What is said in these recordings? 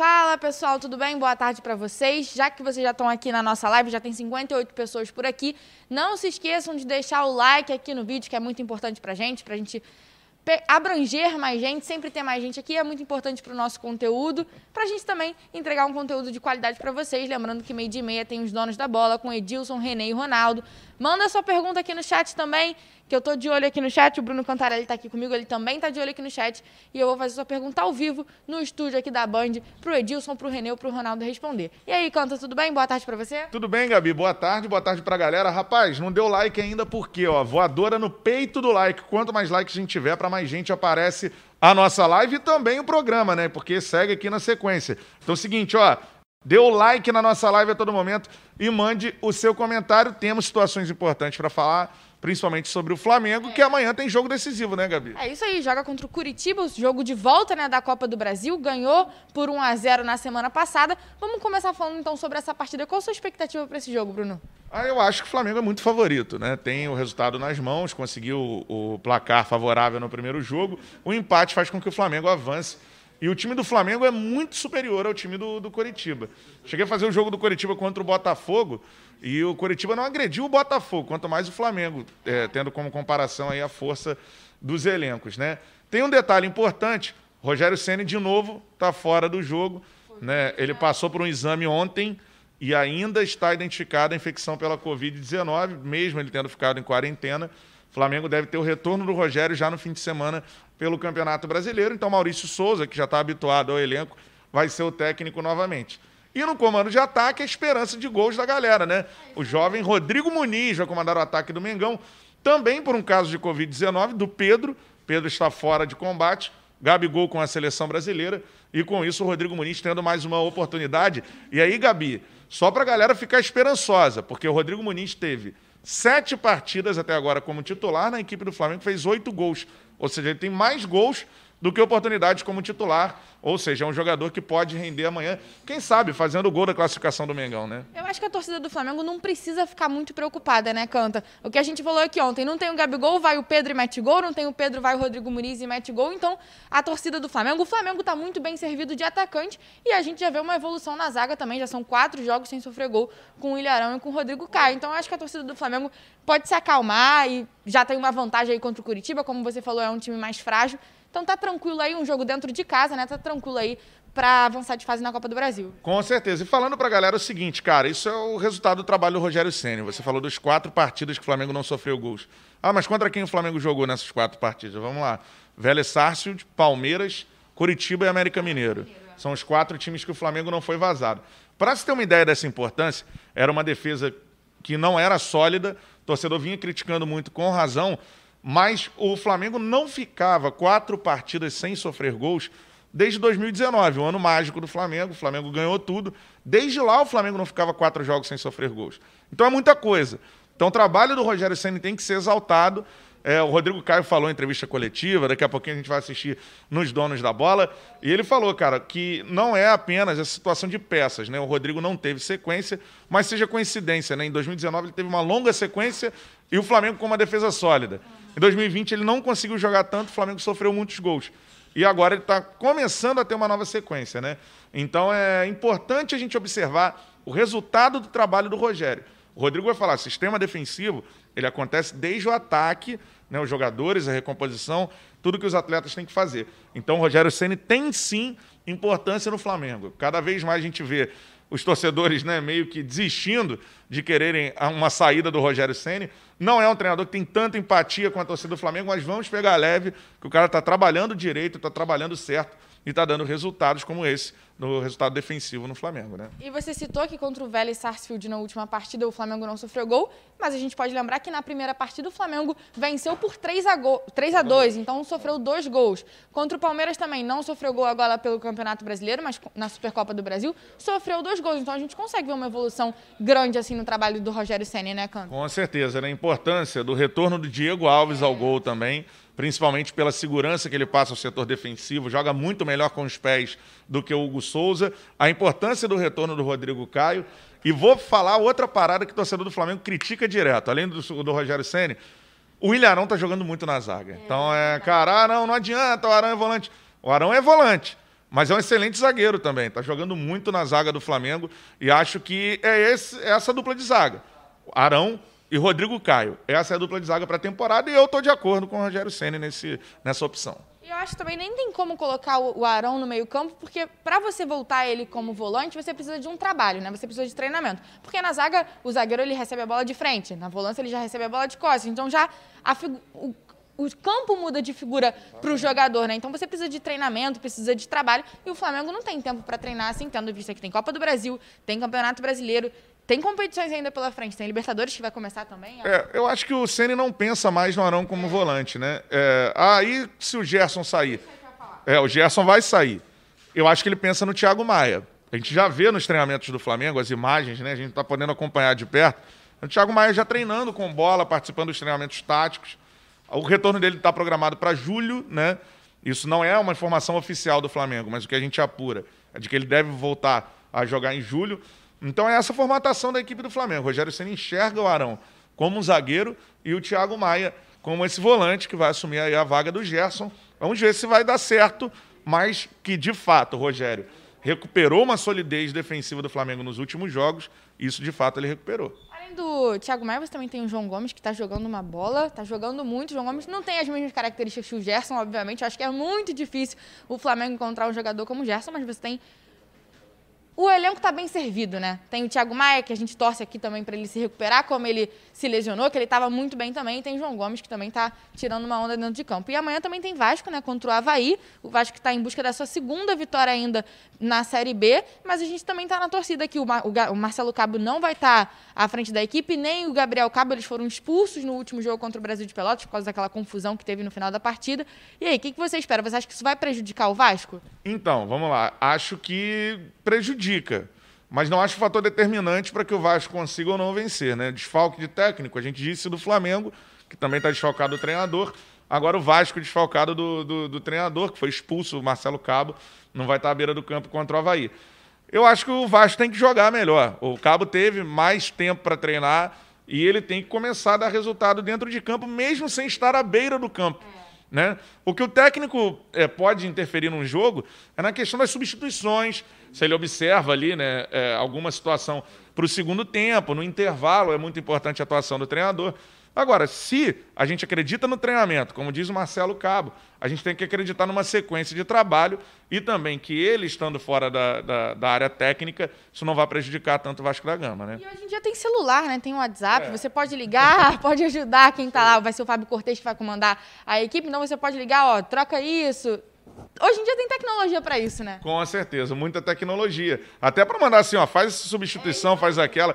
Fala pessoal, tudo bem? Boa tarde para vocês. Já que vocês já estão aqui na nossa live, já tem 58 pessoas por aqui, não se esqueçam de deixar o like aqui no vídeo, que é muito importante pra gente, pra gente abranger mais gente, sempre ter mais gente aqui é muito importante para o nosso conteúdo, para a gente também entregar um conteúdo de qualidade para vocês. Lembrando que meio dia e meia tem os donos da bola com Edilson, Renê e Ronaldo. Manda sua pergunta aqui no chat também, que eu tô de olho aqui no chat. O Bruno Cantarelli está aqui comigo, ele também tá de olho aqui no chat. E eu vou fazer sua pergunta ao vivo no estúdio aqui da Band pro Edilson, pro Renê pro Ronaldo responder. E aí, Canta, tudo bem? Boa tarde para você. Tudo bem, Gabi. Boa tarde, boa tarde pra galera. Rapaz, não deu like ainda porque, ó, voadora no peito do like. Quanto mais likes a gente tiver, para mais gente aparece a nossa live e também o programa, né? Porque segue aqui na sequência. Então é o seguinte, ó, Dê o like na nossa live a todo momento e mande o seu comentário. Temos situações importantes para falar, principalmente sobre o Flamengo, é. que amanhã tem jogo decisivo, né, Gabi? É isso aí, joga contra o Curitiba, jogo de volta né, da Copa do Brasil, ganhou por 1 a 0 na semana passada. Vamos começar falando então sobre essa partida. Qual a sua expectativa para esse jogo, Bruno? Ah, eu acho que o Flamengo é muito favorito, né? Tem o resultado nas mãos, conseguiu o placar favorável no primeiro jogo. O empate faz com que o Flamengo avance e o time do Flamengo é muito superior ao time do, do Coritiba. Cheguei a fazer o jogo do Coritiba contra o Botafogo e o Coritiba não agrediu o Botafogo, quanto mais o Flamengo, é, tendo como comparação aí a força dos elencos, né? Tem um detalhe importante, Rogério Ceni de novo está fora do jogo, né? Ele passou por um exame ontem e ainda está identificada a infecção pela Covid-19, mesmo ele tendo ficado em quarentena. O Flamengo deve ter o retorno do Rogério já no fim de semana pelo Campeonato Brasileiro. Então, Maurício Souza, que já está habituado ao elenco, vai ser o técnico novamente. E no comando de ataque, a esperança de gols da galera, né? O jovem Rodrigo Muniz vai comandar o ataque do Mengão, também por um caso de Covid-19, do Pedro. Pedro está fora de combate. Gabigol com a seleção brasileira. E com isso, o Rodrigo Muniz tendo mais uma oportunidade. E aí, Gabi, só para a galera ficar esperançosa, porque o Rodrigo Muniz teve sete partidas até agora como titular na equipe do Flamengo, fez oito gols. Ou seja, ele tem mais gols do que oportunidades como titular. Ou seja, é um jogador que pode render amanhã, quem sabe, fazendo o gol da classificação do Mengão, né? Eu acho que a torcida do Flamengo não precisa ficar muito preocupada, né, Canta? O que a gente falou aqui ontem, não tem o Gabigol, vai o Pedro e mete gol, não tem o Pedro, vai o Rodrigo Muniz e mete gol. Então, a torcida do Flamengo, o Flamengo está muito bem servido de atacante e a gente já vê uma evolução na zaga também, já são quatro jogos sem sofrer gol com o Ilharão e com o Rodrigo Caio. Então, eu acho que a torcida do Flamengo pode se acalmar e já tem uma vantagem aí contra o Curitiba, como você falou, é um time mais frágil. Então tá tranquilo aí, um jogo dentro de casa, né? Tá tranquilo aí para avançar de fase na Copa do Brasil. Com certeza. E falando para a galera o seguinte, cara, isso é o resultado do trabalho do Rogério Ceni. Você falou dos quatro partidas que o Flamengo não sofreu gols. Ah, mas contra quem o Flamengo jogou nessas quatro partidas? Vamos lá. Vélez Sarsfield, Palmeiras, Curitiba e América Mineiro. São os quatro times que o Flamengo não foi vazado. Para se ter uma ideia dessa importância, era uma defesa que não era sólida, o torcedor vinha criticando muito com razão, mas o Flamengo não ficava quatro partidas sem sofrer gols desde 2019, o ano mágico do Flamengo. O Flamengo ganhou tudo. Desde lá, o Flamengo não ficava quatro jogos sem sofrer gols. Então é muita coisa. Então o trabalho do Rogério Senna tem que ser exaltado. É, o Rodrigo Caio falou em entrevista coletiva, daqui a pouquinho a gente vai assistir nos Donos da Bola, e ele falou, cara, que não é apenas essa situação de peças, né? O Rodrigo não teve sequência, mas seja coincidência, né? Em 2019 ele teve uma longa sequência e o Flamengo com uma defesa sólida. Em 2020 ele não conseguiu jogar tanto, o Flamengo sofreu muitos gols. E agora ele está começando a ter uma nova sequência, né? Então é importante a gente observar o resultado do trabalho do Rogério. O Rodrigo vai falar, sistema defensivo, ele acontece desde o ataque, né, os jogadores, a recomposição, tudo que os atletas têm que fazer. Então o Rogério Ceni tem sim importância no Flamengo. Cada vez mais a gente vê os torcedores né, meio que desistindo de quererem uma saída do Rogério Ceni. Não é um treinador que tem tanta empatia com a torcida do Flamengo, mas vamos pegar leve, que o cara está trabalhando direito, está trabalhando certo e está dando resultados como esse no resultado defensivo no Flamengo, né? E você citou que contra o Vélez Sarsfield na última partida o Flamengo não sofreu gol, mas a gente pode lembrar que na primeira partida o Flamengo venceu por 3 a, go 3 a 2, então sofreu dois gols. Contra o Palmeiras também não sofreu gol agora pelo Campeonato Brasileiro, mas na Supercopa do Brasil sofreu dois gols. Então a gente consegue ver uma evolução grande assim no trabalho do Rogério Ceni, né, Canto? Com certeza, né? A importância do retorno do Diego Alves é. ao gol também principalmente pela segurança que ele passa ao setor defensivo, joga muito melhor com os pés do que o Hugo Souza, a importância do retorno do Rodrigo Caio. E vou falar outra parada que o torcedor do Flamengo critica direto, além do, do Rogério Senni, o Ilharão tá jogando muito na zaga. É, então é, cara, ah, não, não adianta, o Arão é volante. O Arão é volante. Mas é um excelente zagueiro também. Está jogando muito na zaga do Flamengo. E acho que é esse, essa dupla de zaga. Arão e Rodrigo Caio. Essa é a dupla de zaga para a temporada. E eu estou de acordo com o Rogério Senna nesse, nessa opção. E eu acho também nem tem como colocar o Arão no meio-campo, porque para você voltar ele como volante, você precisa de um trabalho, né? Você precisa de treinamento. Porque na zaga, o zagueiro ele recebe a bola de frente, na volância ele já recebe a bola de costas. Então já o, o campo muda de figura para o jogador, né? Então você precisa de treinamento, precisa de trabalho. E o Flamengo não tem tempo para treinar assim, tendo visto que tem Copa do Brasil, tem Campeonato Brasileiro, tem competições ainda pela frente. Tem Libertadores que vai começar também. É, eu acho que o Ceni não pensa mais no Arão como volante, né? É, aí, se o Gerson sair. É, o Gerson vai sair. Eu acho que ele pensa no Thiago Maia. A gente já vê nos treinamentos do Flamengo as imagens, né? A gente está podendo acompanhar de perto. O Thiago Maia já treinando com bola, participando dos treinamentos táticos. O retorno dele está programado para julho, né? Isso não é uma informação oficial do Flamengo, mas o que a gente apura é de que ele deve voltar a jogar em julho. Então é essa formatação da equipe do Flamengo. O Rogério Senna enxerga o Arão como um zagueiro e o Thiago Maia como esse volante que vai assumir aí a vaga do Gerson. Vamos ver se vai dar certo, mas que de fato Rogério recuperou uma solidez defensiva do Flamengo nos últimos jogos. Isso de fato ele recuperou além do Thiago Maia, você também tem o João Gomes, que está jogando uma bola, está jogando muito. O João Gomes não tem as mesmas características que o Gerson, obviamente. Eu acho que é muito difícil o Flamengo encontrar um jogador como o Gerson, mas você tem o elenco está bem servido, né? Tem o Thiago Maia, que a gente torce aqui também para ele se recuperar, como ele se lesionou, que ele estava muito bem também. E tem João Gomes, que também está tirando uma onda dentro de campo. E amanhã também tem Vasco, né? Contra o Havaí. O Vasco está em busca da sua segunda vitória ainda na Série B. Mas a gente também está na torcida que o, o, o, Marcelo Cabo não vai estar tá à frente da equipe, nem o Gabriel Cabo. Eles foram expulsos no último jogo contra o Brasil de Pelotas, por causa daquela confusão que teve no final da partida. E aí, o que, que você espera? Você acha que isso vai prejudicar o Vasco? Então, vamos lá. Acho que prejudica mas não acho fator determinante para que o Vasco consiga ou não vencer. Né? Desfalque de técnico, a gente disse do Flamengo, que também está desfalcado do treinador. Agora o Vasco desfalcado do, do, do, treinador, que foi expulso, o Marcelo Cabo, não vai estar à beira do campo contra o Havaí. Eu acho que o Vasco tem que jogar melhor. O Cabo teve mais tempo para treinar e ele tem que começar a dar resultado dentro de campo, mesmo sem estar à beira do campo. Né? O que o técnico é, pode interferir num jogo é na questão das substituições, se ele observa ali né, é, alguma situação para o segundo tempo, no intervalo, é muito importante a atuação do treinador. Agora, se a gente acredita no treinamento, como diz o Marcelo Cabo, a gente tem que acreditar numa sequência de trabalho e também que ele, estando fora da, da, da área técnica, isso não vai prejudicar tanto o Vasco da Gama, né? E hoje em dia tem celular, né? Tem WhatsApp, é. você pode ligar, pode ajudar quem está lá. Vai ser o Fábio Cortez que vai comandar a equipe, então você pode ligar, ó, troca isso, Hoje em dia tem tecnologia para isso, né? Com certeza, muita tecnologia. Até para mandar assim, ó, faz essa substituição, é faz aquela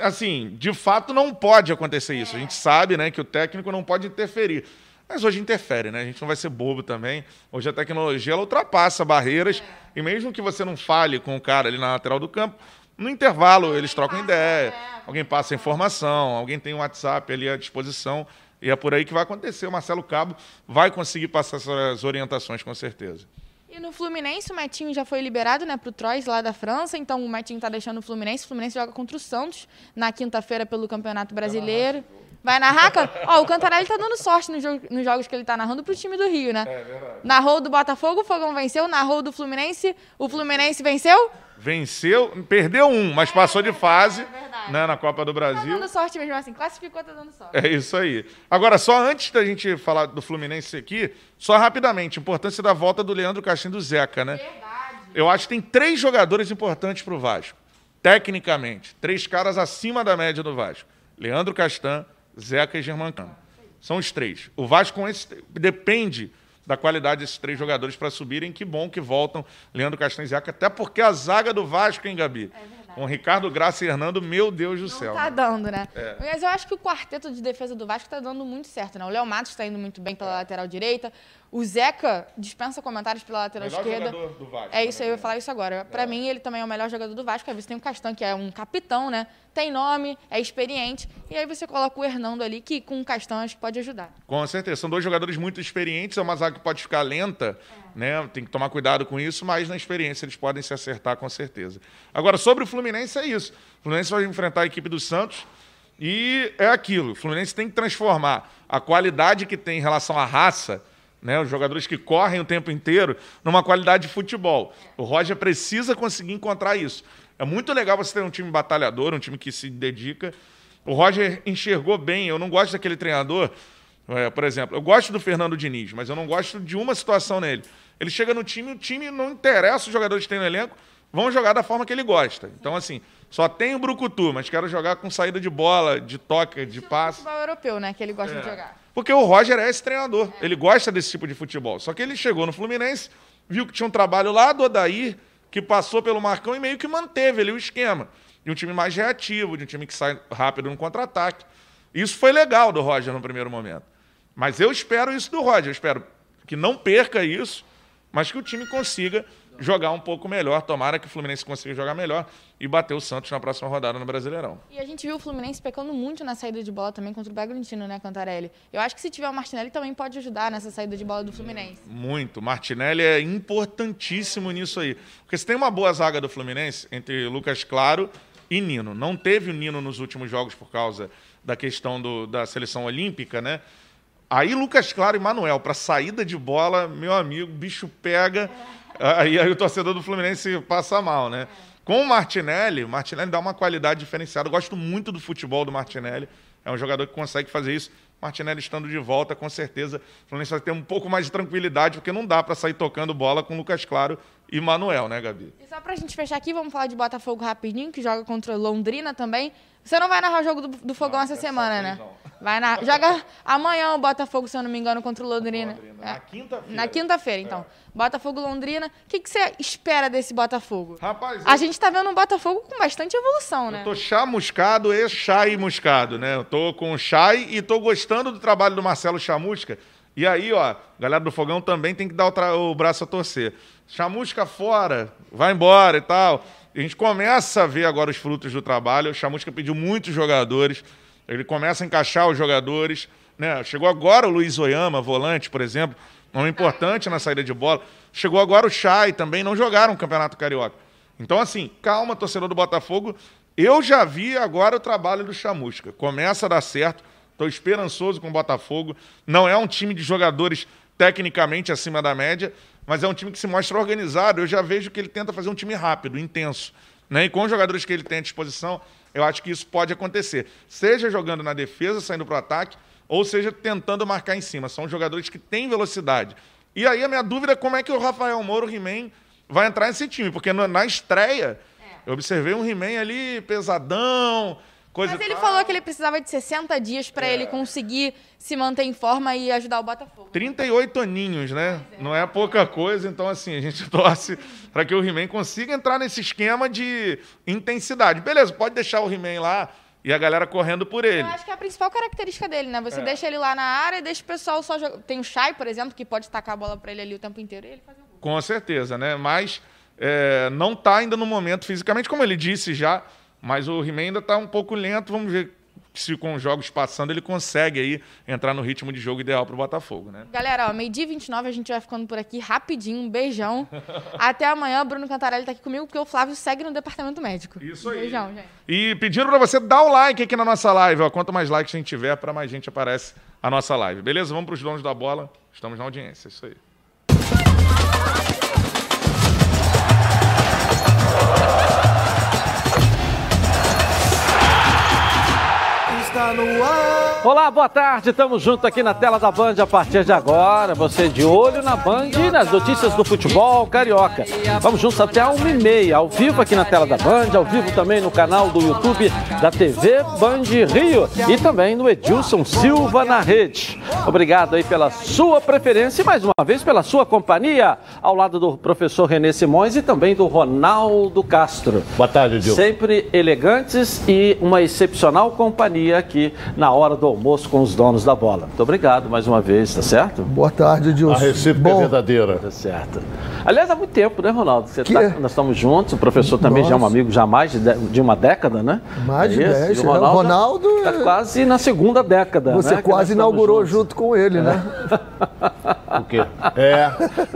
assim, de fato não pode acontecer isso. A gente sabe, né, que o técnico não pode interferir. Mas hoje interfere, né? A gente não vai ser bobo também. Hoje a tecnologia ela ultrapassa barreiras e mesmo que você não fale com o cara ali na lateral do campo, no intervalo eles trocam ideia, é. alguém passa informação, alguém tem um WhatsApp ali à disposição e é por aí que vai acontecer. O Marcelo Cabo vai conseguir passar essas orientações com certeza. E no Fluminense, o Metinho já foi liberado né, para o Troyes, lá da França. Então, o Metinho está deixando o Fluminense. O Fluminense joga contra o Santos na quinta-feira pelo Campeonato Brasileiro. Vai narrar, cara? Ó, o Cantarelli tá dando sorte nos, jogo, nos jogos que ele tá narrando pro time do Rio, né? É verdade. Narrou do Botafogo, o Fogão venceu. Narrou do Fluminense, o Fluminense venceu? Venceu, perdeu um, mas passou de fase é né, na Copa do Brasil. Tá dando sorte mesmo assim, classificou, tá dando sorte. É isso aí. Agora, só antes da gente falar do Fluminense aqui, só rapidamente, importância da volta do Leandro Castinho do Zeca, né? Verdade. Eu acho que tem três jogadores importantes pro Vasco, tecnicamente. Três caras acima da média do Vasco. Leandro Castan, Zeca e Germancano. São os três. O Vasco esse, depende da qualidade desses três jogadores para subirem. Que bom que voltam Leandro Castanho e Zeca, até porque a zaga do Vasco, hein, Gabi? É com Ricardo Graça e Hernando, meu Deus do Não céu. Tá dando, né? É. Mas eu acho que o quarteto de defesa do Vasco tá dando muito certo, né? O Léo Matos está indo muito bem pela é. lateral direita. O Zeca dispensa comentários pela lateral melhor esquerda. Jogador do Vasco, é isso aí, eu ia falar isso agora. Para é. mim, ele também é o melhor jogador do Vasco. Aí você tem o Castan, que é um capitão, né? Tem nome, é experiente. E aí você coloca o Hernando ali, que com o Castan acho que pode ajudar. Com certeza. São dois jogadores muito experientes. É uma zaga que pode ficar lenta, é. né? Tem que tomar cuidado com isso, mas na experiência eles podem se acertar com certeza. Agora, sobre o Fluminense, é isso. O Fluminense vai enfrentar a equipe do Santos. E é aquilo. O Fluminense tem que transformar a qualidade que tem em relação à raça né? Os jogadores que correm o tempo inteiro numa qualidade de futebol. O Roger precisa conseguir encontrar isso. É muito legal você ter um time batalhador, um time que se dedica. O Roger enxergou bem. Eu não gosto daquele treinador, é, por exemplo, eu gosto do Fernando Diniz, mas eu não gosto de uma situação nele. Ele chega no time, o time não interessa os jogadores que tem no elenco, vão jogar da forma que ele gosta. Então, assim, só tem o Brucutu, mas quero jogar com saída de bola, de toque, de passe. futebol europeu, né? Que ele gosta é. de jogar. Porque o Roger é esse treinador. Ele gosta desse tipo de futebol. Só que ele chegou no Fluminense, viu que tinha um trabalho lá do Odair, que passou pelo Marcão e meio que manteve ali o esquema. De um time mais reativo, de um time que sai rápido no contra-ataque. Isso foi legal do Roger no primeiro momento. Mas eu espero isso do Roger. Eu espero que não perca isso, mas que o time consiga jogar um pouco melhor. Tomara que o Fluminense consiga jogar melhor e bater o Santos na próxima rodada no Brasileirão. E a gente viu o Fluminense pecando muito na saída de bola também contra o Bragantino, né, Cantarelli? Eu acho que se tiver o Martinelli também pode ajudar nessa saída de bola do Fluminense. Muito. Martinelli é importantíssimo nisso aí. Porque se tem uma boa zaga do Fluminense entre Lucas Claro e Nino. Não teve o Nino nos últimos jogos por causa da questão do, da seleção olímpica, né? Aí Lucas Claro e Manuel, para saída de bola, meu amigo, bicho pega. Aí, aí o torcedor do Fluminense passa mal, né? Com o Martinelli, o Martinelli dá uma qualidade diferenciada. Eu gosto muito do futebol do Martinelli. É um jogador que consegue fazer isso. Martinelli estando de volta, com certeza, o Fluminense vai ter um pouco mais de tranquilidade, porque não dá para sair tocando bola com Lucas Claro e Manuel, né, Gabi? E só para a gente fechar aqui, vamos falar de Botafogo rapidinho, que joga contra Londrina também. Você não vai narrar o jogo do, do Fogão não, essa semana, né? Não. Vai na, joga amanhã o Botafogo, se eu não me engano, contra o Londrina. Londrina. É. Na quinta-feira. Na quinta-feira, então. É. Botafogo Londrina. O que, que você espera desse Botafogo? Rapaz, a eu... gente tá vendo um Botafogo com bastante evolução, né? Eu tô chamuscado e chai muscado, né? Eu tô com chai e tô gostando do trabalho do Marcelo Chamusca. E aí, ó, galera do Fogão também tem que dar o, o braço a torcer. Chamusca fora, vai embora e tal. A gente começa a ver agora os frutos do trabalho. O Chamusca pediu muitos jogadores. Ele começa a encaixar os jogadores. Né? Chegou agora o Luiz Oyama, volante, por exemplo, nome importante na saída de bola. Chegou agora o Chay, também não jogaram o Campeonato Carioca. Então, assim, calma, torcedor do Botafogo. Eu já vi agora o trabalho do Chamusca. Começa a dar certo. Estou esperançoso com o Botafogo. Não é um time de jogadores tecnicamente acima da média, mas é um time que se mostra organizado. Eu já vejo que ele tenta fazer um time rápido, intenso. Né? E com os jogadores que ele tem à disposição, eu acho que isso pode acontecer. Seja jogando na defesa, saindo para o ataque, ou seja tentando marcar em cima. São jogadores que têm velocidade. E aí a minha dúvida é como é que o Rafael Moro, o He-Man, vai entrar nesse time. Porque na estreia, é. eu observei um He-Man ali pesadão, Coisa Mas ele tal. falou que ele precisava de 60 dias para é. ele conseguir se manter em forma e ajudar o Botafogo. 38 aninhos, né? É. Não é pouca coisa, então assim, a gente torce para que o He-Man consiga entrar nesse esquema de intensidade. Beleza, pode deixar o He-Man lá e a galera correndo por ele. Eu acho que é a principal característica dele, né? Você é. deixa ele lá na área e deixa o pessoal só jogar. Tem o Shai, por exemplo, que pode tacar a bola para ele ali o tempo inteiro e ele fazer o gol. Com certeza, né? Mas é, não está ainda no momento fisicamente, como ele disse já mas o He-Man ainda está um pouco lento. Vamos ver se com os jogos passando ele consegue aí entrar no ritmo de jogo ideal para o Botafogo, né? Galera, ó, meio-dia 29 a gente vai ficando por aqui rapidinho. Um beijão. Até amanhã. Bruno Cantarelli está aqui comigo porque o Flávio segue no departamento médico. Isso aí. Beijão, gente. E pedindo para você dar o like aqui na nossa live. Ó. Quanto mais likes a gente tiver, para mais gente aparece a nossa live. Beleza? Vamos para os donos da bola. Estamos na audiência. Isso aí. Está no ar. Olá, boa tarde. Estamos juntos aqui na tela da Band a partir de agora. Você de olho na Band e nas notícias do futebol carioca. Vamos juntos até a 1h30, ao vivo aqui na tela da Band, ao vivo também no canal do YouTube da TV Band Rio e também no Edilson Silva na rede. Obrigado aí pela sua preferência e mais uma vez pela sua companhia, ao lado do professor Renê Simões e também do Ronaldo Castro. Boa tarde, Edilson. Sempre elegantes e uma excepcional companhia aqui na hora do almoço com os donos da bola. Muito obrigado mais uma vez, tá certo? Boa tarde, Dilson. A recíproca é Bom, é verdadeira. Tá certo. Aliás, há muito tempo, né, Ronaldo? Você que... tá, nós estamos juntos, o professor também Nossa. já é um amigo já há mais de, de uma década, né? Mais de é dez. O Ronaldo, Ronaldo está quase na segunda década. Você né, quase inaugurou junto com ele, é. né? o quê? É.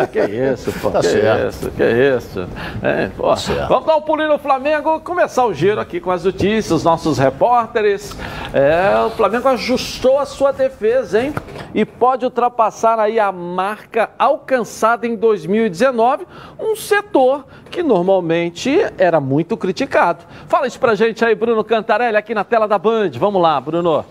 Que isso, pô. Tá que certo. isso, que isso. É, pô. Tá certo. Vamos dar um pulinho no Flamengo, começar o giro aqui com as notícias, os nossos repórteres. É, o Flamengo ajustou a sua defesa, hein? e pode ultrapassar aí a marca alcançada em 2019, um setor que normalmente era muito criticado. Fala isso pra gente aí, Bruno Cantarelli, aqui na tela da Band. Vamos lá, Bruno.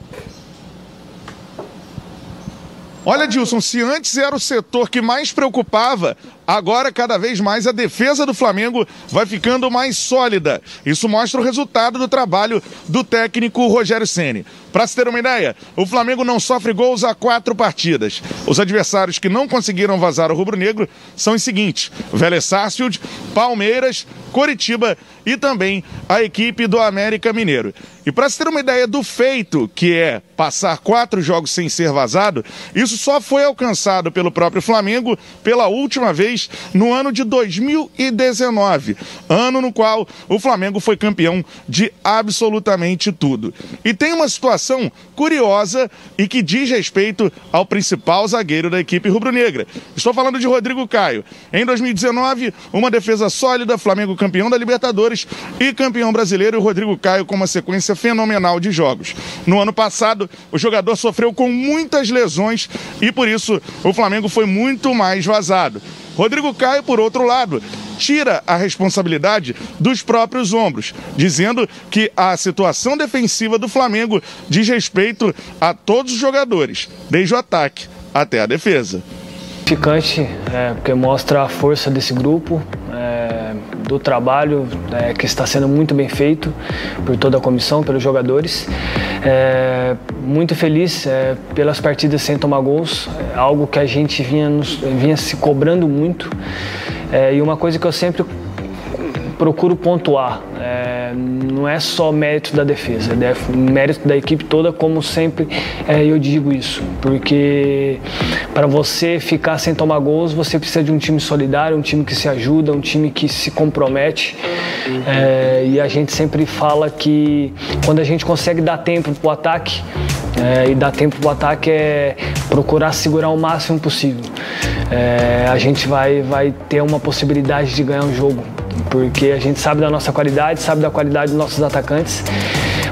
Olha, Dilson, se antes era o setor que mais preocupava, agora cada vez mais a defesa do Flamengo vai ficando mais sólida. Isso mostra o resultado do trabalho do técnico Rogério Ceni. Para se ter uma ideia, o Flamengo não sofre gols há quatro partidas. Os adversários que não conseguiram vazar o rubro-negro são os seguintes: Vélez Sarsfield, Palmeiras, Coritiba e também a equipe do América Mineiro. E para se ter uma ideia do feito, que é passar quatro jogos sem ser vazado, isso só foi alcançado pelo próprio Flamengo pela última vez no ano de 2019, ano no qual o Flamengo foi campeão de absolutamente tudo. E tem uma situação curiosa e que diz respeito ao principal zagueiro da equipe rubro-negra. Estou falando de Rodrigo Caio. Em 2019, uma defesa sólida, Flamengo campeão da Libertadores e campeão brasileiro, e o Rodrigo Caio com uma sequência fenomenal de jogos. No ano passado, o jogador sofreu com muitas lesões e por isso o Flamengo foi muito mais vazado. Rodrigo Caio, por outro lado, tira a responsabilidade dos próprios ombros, dizendo que a situação defensiva do Flamengo diz respeito a todos os jogadores, desde o ataque até a defesa. Ficante, é, porque mostra a força desse grupo, é, do trabalho é, que está sendo muito bem feito por toda a comissão, pelos jogadores. É, muito feliz é, pelas partidas sem tomar gols, é algo que a gente vinha, nos, vinha se cobrando muito. E uma coisa que eu sempre procuro pontuar. É, não é só mérito da defesa, é mérito da equipe toda, como sempre é, eu digo isso. Porque para você ficar sem tomar gols, você precisa de um time solidário, um time que se ajuda, um time que se compromete. É, e a gente sempre fala que quando a gente consegue dar tempo para o ataque, é, e dar tempo para o ataque é procurar segurar o máximo possível. É, a gente vai, vai ter uma possibilidade de ganhar um jogo porque a gente sabe da nossa qualidade, sabe da qualidade dos nossos atacantes,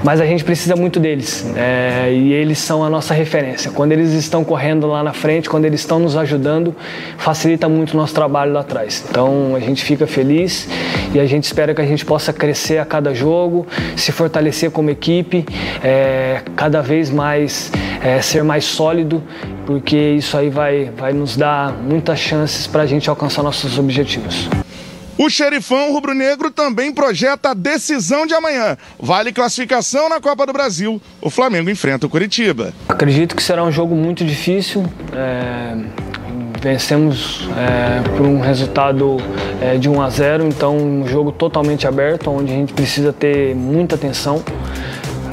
mas a gente precisa muito deles é, e eles são a nossa referência. Quando eles estão correndo lá na frente, quando eles estão nos ajudando, facilita muito o nosso trabalho lá atrás. Então a gente fica feliz e a gente espera que a gente possa crescer a cada jogo, se fortalecer como equipe, é, cada vez mais é, ser mais sólido, porque isso aí vai, vai nos dar muitas chances para a gente alcançar nossos objetivos. O xerifão rubro-negro também projeta a decisão de amanhã. Vale classificação na Copa do Brasil. O Flamengo enfrenta o Curitiba. Acredito que será um jogo muito difícil. É... Vencemos é, por um resultado é, de 1 a 0, então um jogo totalmente aberto, onde a gente precisa ter muita atenção.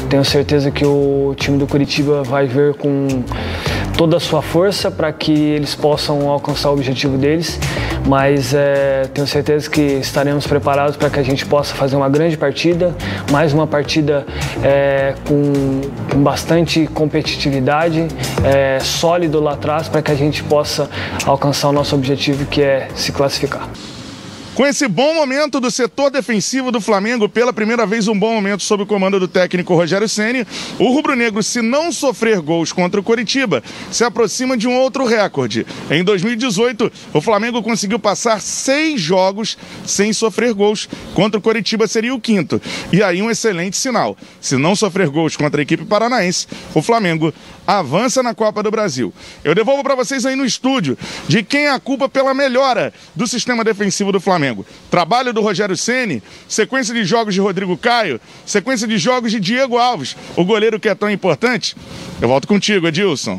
Tenho certeza que o time do Curitiba vai ver com toda a sua força para que eles possam alcançar o objetivo deles, mas é, tenho certeza que estaremos preparados para que a gente possa fazer uma grande partida, mais uma partida é, com, com, bastante competitividade, é, sólido lá atrás para que a gente possa alcançar o nosso objetivo que é se classificar. Com esse bom momento do setor defensivo do Flamengo, pela primeira vez um bom momento sob o comando do técnico Rogério Ceni, o rubro-negro, se não sofrer gols contra o Coritiba, se aproxima de um outro recorde. Em 2018, o Flamengo conseguiu passar seis jogos sem sofrer gols. Contra o Coritiba seria o quinto. E aí um excelente sinal. Se não sofrer gols contra a equipe paranaense, o Flamengo avança na Copa do Brasil. Eu devolvo para vocês aí no estúdio de quem é a culpa pela melhora do sistema defensivo do Flamengo. Trabalho do Rogério Ceni, sequência de jogos de Rodrigo Caio, sequência de jogos de Diego Alves, o goleiro que é tão importante. Eu volto contigo, Edilson.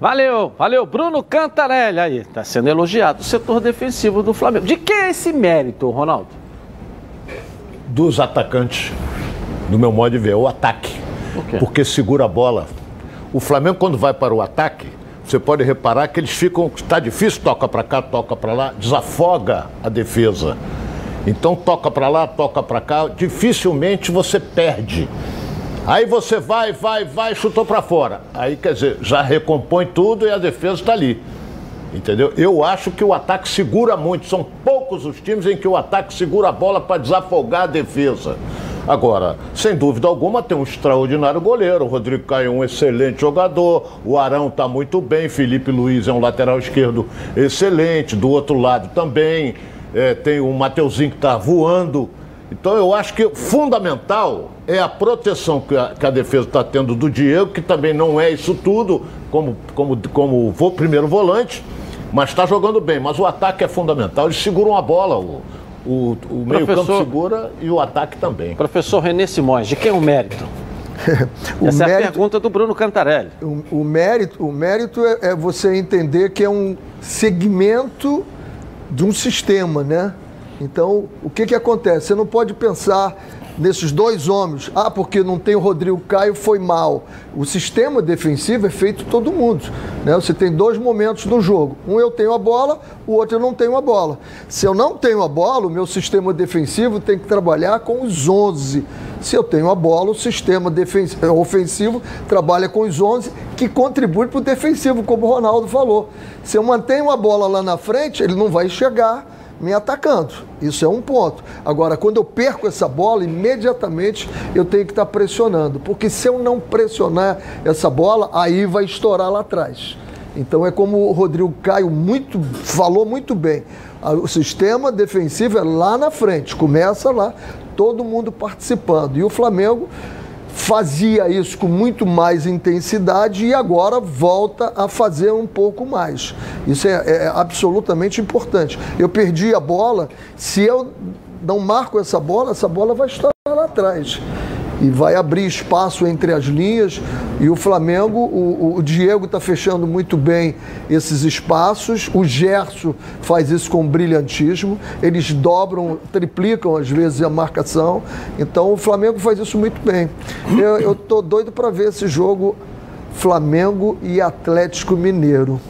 Valeu, valeu. Bruno Cantarelli aí, está sendo elogiado o setor defensivo do Flamengo. De que é esse mérito, Ronaldo? Dos atacantes, no meu modo de ver, o ataque. Por Porque segura a bola. O Flamengo, quando vai para o ataque, você pode reparar que eles ficam, está difícil, toca para cá, toca para lá, desafoga a defesa. Então toca para lá, toca para cá, dificilmente você perde. Aí você vai, vai, vai, chutou para fora. Aí quer dizer, já recompõe tudo e a defesa está ali. Entendeu? Eu acho que o ataque segura muito. São poucos os times em que o ataque segura a bola para desafogar a defesa. Agora, sem dúvida alguma, tem um extraordinário goleiro. O Rodrigo Caio é um excelente jogador. O Arão está muito bem. Felipe Luiz é um lateral esquerdo excelente. Do outro lado também. É, tem o Mateuzinho que está voando. Então eu acho que fundamental é a proteção que a, que a defesa está tendo do Diego, que também não é isso tudo, como, como, como primeiro volante, mas está jogando bem. Mas o ataque é fundamental. Eles seguram a bola, o, o, o meio-campo segura e o ataque também. Professor Renê Simões, de quem é o mérito? o Essa mérito, é a pergunta do Bruno Cantarelli. O, o mérito, o mérito é, é você entender que é um segmento de um sistema, né? Então, o que, que acontece? Você não pode pensar nesses dois homens, ah, porque não tem o Rodrigo Caio, foi mal. O sistema defensivo é feito todo mundo. Né? Você tem dois momentos no jogo. Um eu tenho a bola, o outro eu não tenho a bola. Se eu não tenho a bola, o meu sistema defensivo tem que trabalhar com os 11. Se eu tenho a bola, o sistema ofensivo trabalha com os 11 que contribuem para o defensivo, como o Ronaldo falou. Se eu mantenho a bola lá na frente, ele não vai chegar me atacando. Isso é um ponto. Agora, quando eu perco essa bola, imediatamente eu tenho que estar pressionando. Porque se eu não pressionar essa bola, aí vai estourar lá atrás. Então é como o Rodrigo Caio muito, falou muito bem. O sistema defensivo é lá na frente, começa lá, todo mundo participando. E o Flamengo fazia isso com muito mais intensidade e agora volta a fazer um pouco mais. Isso é, é absolutamente importante. Eu perdi a bola, se eu não marco essa bola, essa bola vai estar lá atrás e vai abrir espaço entre as linhas. E o Flamengo, o, o Diego está fechando muito bem esses espaços, o Gerson faz isso com brilhantismo, eles dobram, triplicam às vezes a marcação. Então o Flamengo faz isso muito bem. Eu estou doido para ver esse jogo Flamengo e Atlético Mineiro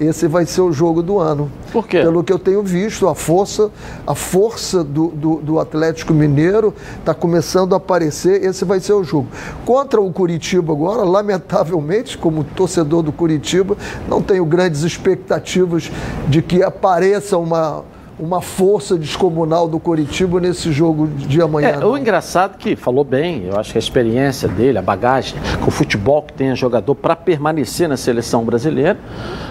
esse vai ser o jogo do ano. Por quê? Pelo que eu tenho visto, a força, a força do, do, do Atlético Mineiro está começando a aparecer. Esse vai ser o jogo. Contra o Curitiba agora, lamentavelmente, como torcedor do Curitiba, não tenho grandes expectativas de que apareça uma uma força descomunal do Coritiba nesse jogo de amanhã. É, o engraçado que falou bem, eu acho que a experiência dele, a bagagem, com o futebol que tem jogador para permanecer na seleção brasileira,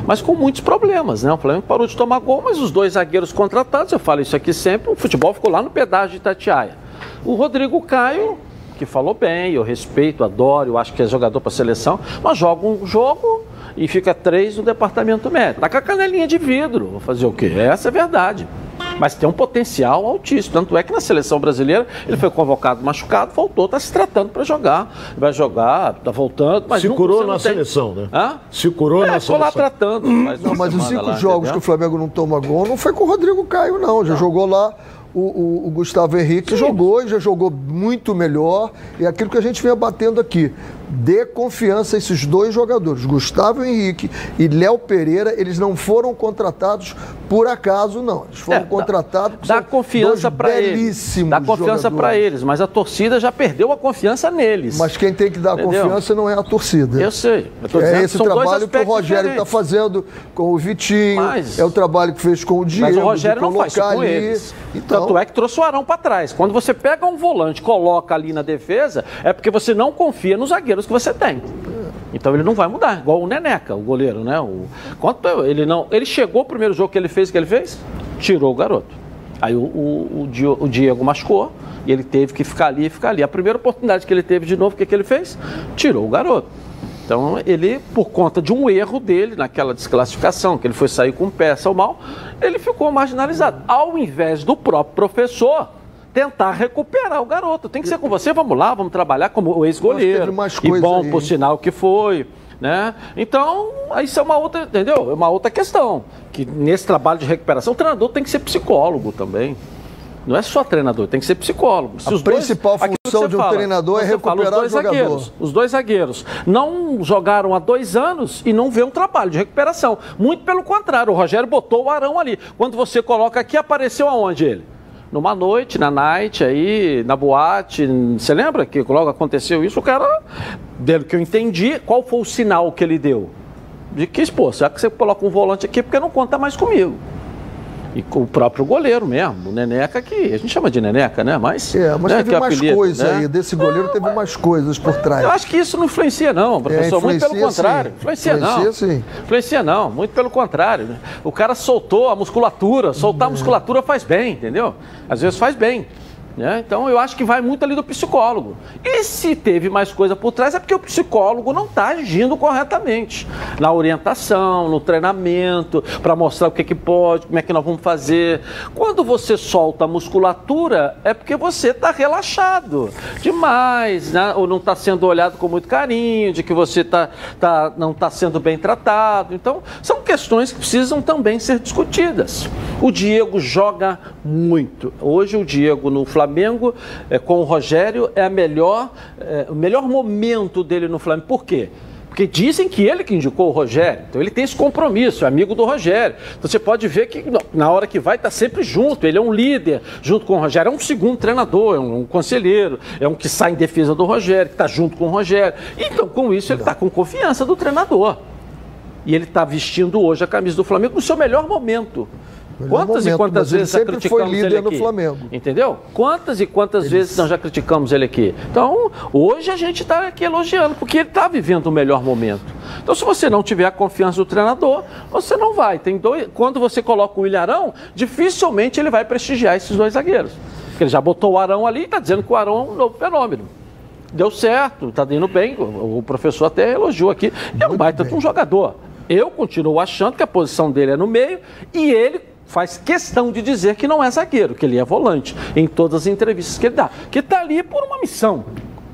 mas com muitos problemas, né? O Flamengo parou de tomar gol, mas os dois zagueiros contratados, eu falo isso aqui sempre, o futebol ficou lá no pedágio de Itatiaia. O Rodrigo Caio, que falou bem, eu respeito, adoro, eu acho que é jogador para seleção, mas joga um jogo e fica três no departamento médico. Tá com a canelinha de vidro. Vou fazer o quê? Essa é a verdade. Mas tem um potencial altíssimo. Tanto é que na seleção brasileira ele foi convocado machucado, voltou, está se tratando para jogar. Vai jogar, está voltando. Mas se curou na tem... seleção, né? Hã? Se curou é, na seleção. lá tratando. Não, mas os cinco lá, jogos entendeu? que o Flamengo não toma gol não foi com o Rodrigo Caio, não. Já não. jogou lá o, o, o, Gustavo Henrique Sim. jogou e já jogou muito melhor. E aquilo que a gente vinha batendo aqui dê confiança a esses dois jogadores, Gustavo Henrique e Léo Pereira, eles não foram contratados por acaso, não. Eles foram é, contratados dá, dá confiança para eles. Dá confiança para eles, mas a torcida já perdeu a confiança neles. Mas quem tem que dar Entendeu? confiança não é a torcida. Eu sei. Eu é esse trabalho que o Rogério está fazendo com o Vitinho, mas, é o trabalho que fez com o Diego. Mas o Rogério não faz isso com eles. Então, Tanto é que trouxe o Arão para trás. Quando você pega um volante, coloca ali na defesa, é porque você não confia nos que você tem. Então ele não vai mudar, igual o Neneca, o goleiro, né? O, quanto ele não, ele chegou o primeiro jogo que ele fez, que ele fez, tirou o garoto. Aí o, o, o Diego machucou e ele teve que ficar ali e ficar ali. A primeira oportunidade que ele teve de novo, o que, que ele fez? Tirou o garoto. Então ele, por conta de um erro dele naquela desclassificação, que ele foi sair com peça ou mal, ele ficou marginalizado. Ao invés do próprio professor tentar recuperar o garoto. Tem que ser com você, vamos lá, vamos trabalhar como ex-goleiro. E bom, aí. por sinal que foi. Né? Então, isso é uma outra, entendeu? É uma outra questão. Que nesse trabalho de recuperação, o treinador tem que ser psicólogo também. Não é só treinador, tem que ser psicólogo. Se a principal dois, função de um fala, treinador é recuperar fala, os dois o jogador. Zagueiros, os dois zagueiros não jogaram há dois anos e não vê um trabalho de recuperação. Muito pelo contrário, o Rogério botou o Arão ali. Quando você coloca aqui, apareceu aonde ele? Numa noite, na night, aí, na boate. Você lembra que logo aconteceu isso? O cara, dele que eu entendi, qual foi o sinal que ele deu? De que, pô, será que você coloca um volante aqui porque não conta mais comigo? E com o próprio goleiro mesmo, o Neneca, que a gente chama de Neneca, né? Mas, é, mas né, teve é mais apelido, coisa né? aí. Desse goleiro teve mais coisas por trás. Eu acho que isso não influencia, não, professor. É, muito pelo contrário. sim. Influencia, não. Influencia, sim. Influencia, não. Muito pelo contrário. né? O cara soltou a musculatura. Soltar a Uhum. musculatura faz bem, entendeu? Às vezes faz bem. Né? Então eu acho que vai muito ali do psicólogo. E se teve mais coisa por trás, é porque o psicólogo não está agindo corretamente. Na orientação, no treinamento, para mostrar o que, que pode, como é que nós vamos fazer. Quando você solta a musculatura, é porque você está relaxado demais, né? ou não está sendo olhado com muito carinho, de que você tá, tá, não está sendo bem tratado. Então, são questões que precisam também ser discutidas. O Diego joga muito. Hoje o Diego no Flamengo, eh, com o Rogério, é melhor, eh, o melhor momento dele no Flamengo. Por quê? Porque dizem que ele que indicou o Rogério, então ele tem esse compromisso, é amigo do Rogério. Então você pode ver que na hora que vai, está sempre junto, ele é um líder junto com o Rogério, é um segundo treinador, é um, um conselheiro, é um que sai em defesa do Rogério, que está junto com o Rogério. Então, com isso, ele está com confiança do treinador. E ele está vestindo hoje a camisa do Flamengo no seu melhor momento. Melhor Quantas e momento, quantas mas ele vezes já sempre foi criticamos líder ele no aqui? Flamengo. Entendeu? Quantas e quantas vezes nós já criticamos ele aqui? Então, hoje a gente está aqui elogiando, porque ele está vivendo o melhor momento. Então, se você não tiver a confiança do treinador, você não vai. Tem dois, quando você coloca o Ilharão, dificilmente ele vai prestigiar esses dois zagueiros. Porque ele já botou o Arão ali e está dizendo que o Arão é um novo fenômeno. Deu certo, está indo bem. O o professor até elogiou aqui. É um baita de um jogador. Eu continuo achando que a posição dele é no meio e ele faz questão de dizer que não é zagueiro, que ele é volante, em todas as entrevistas que ele dá. Que está ali por uma missão.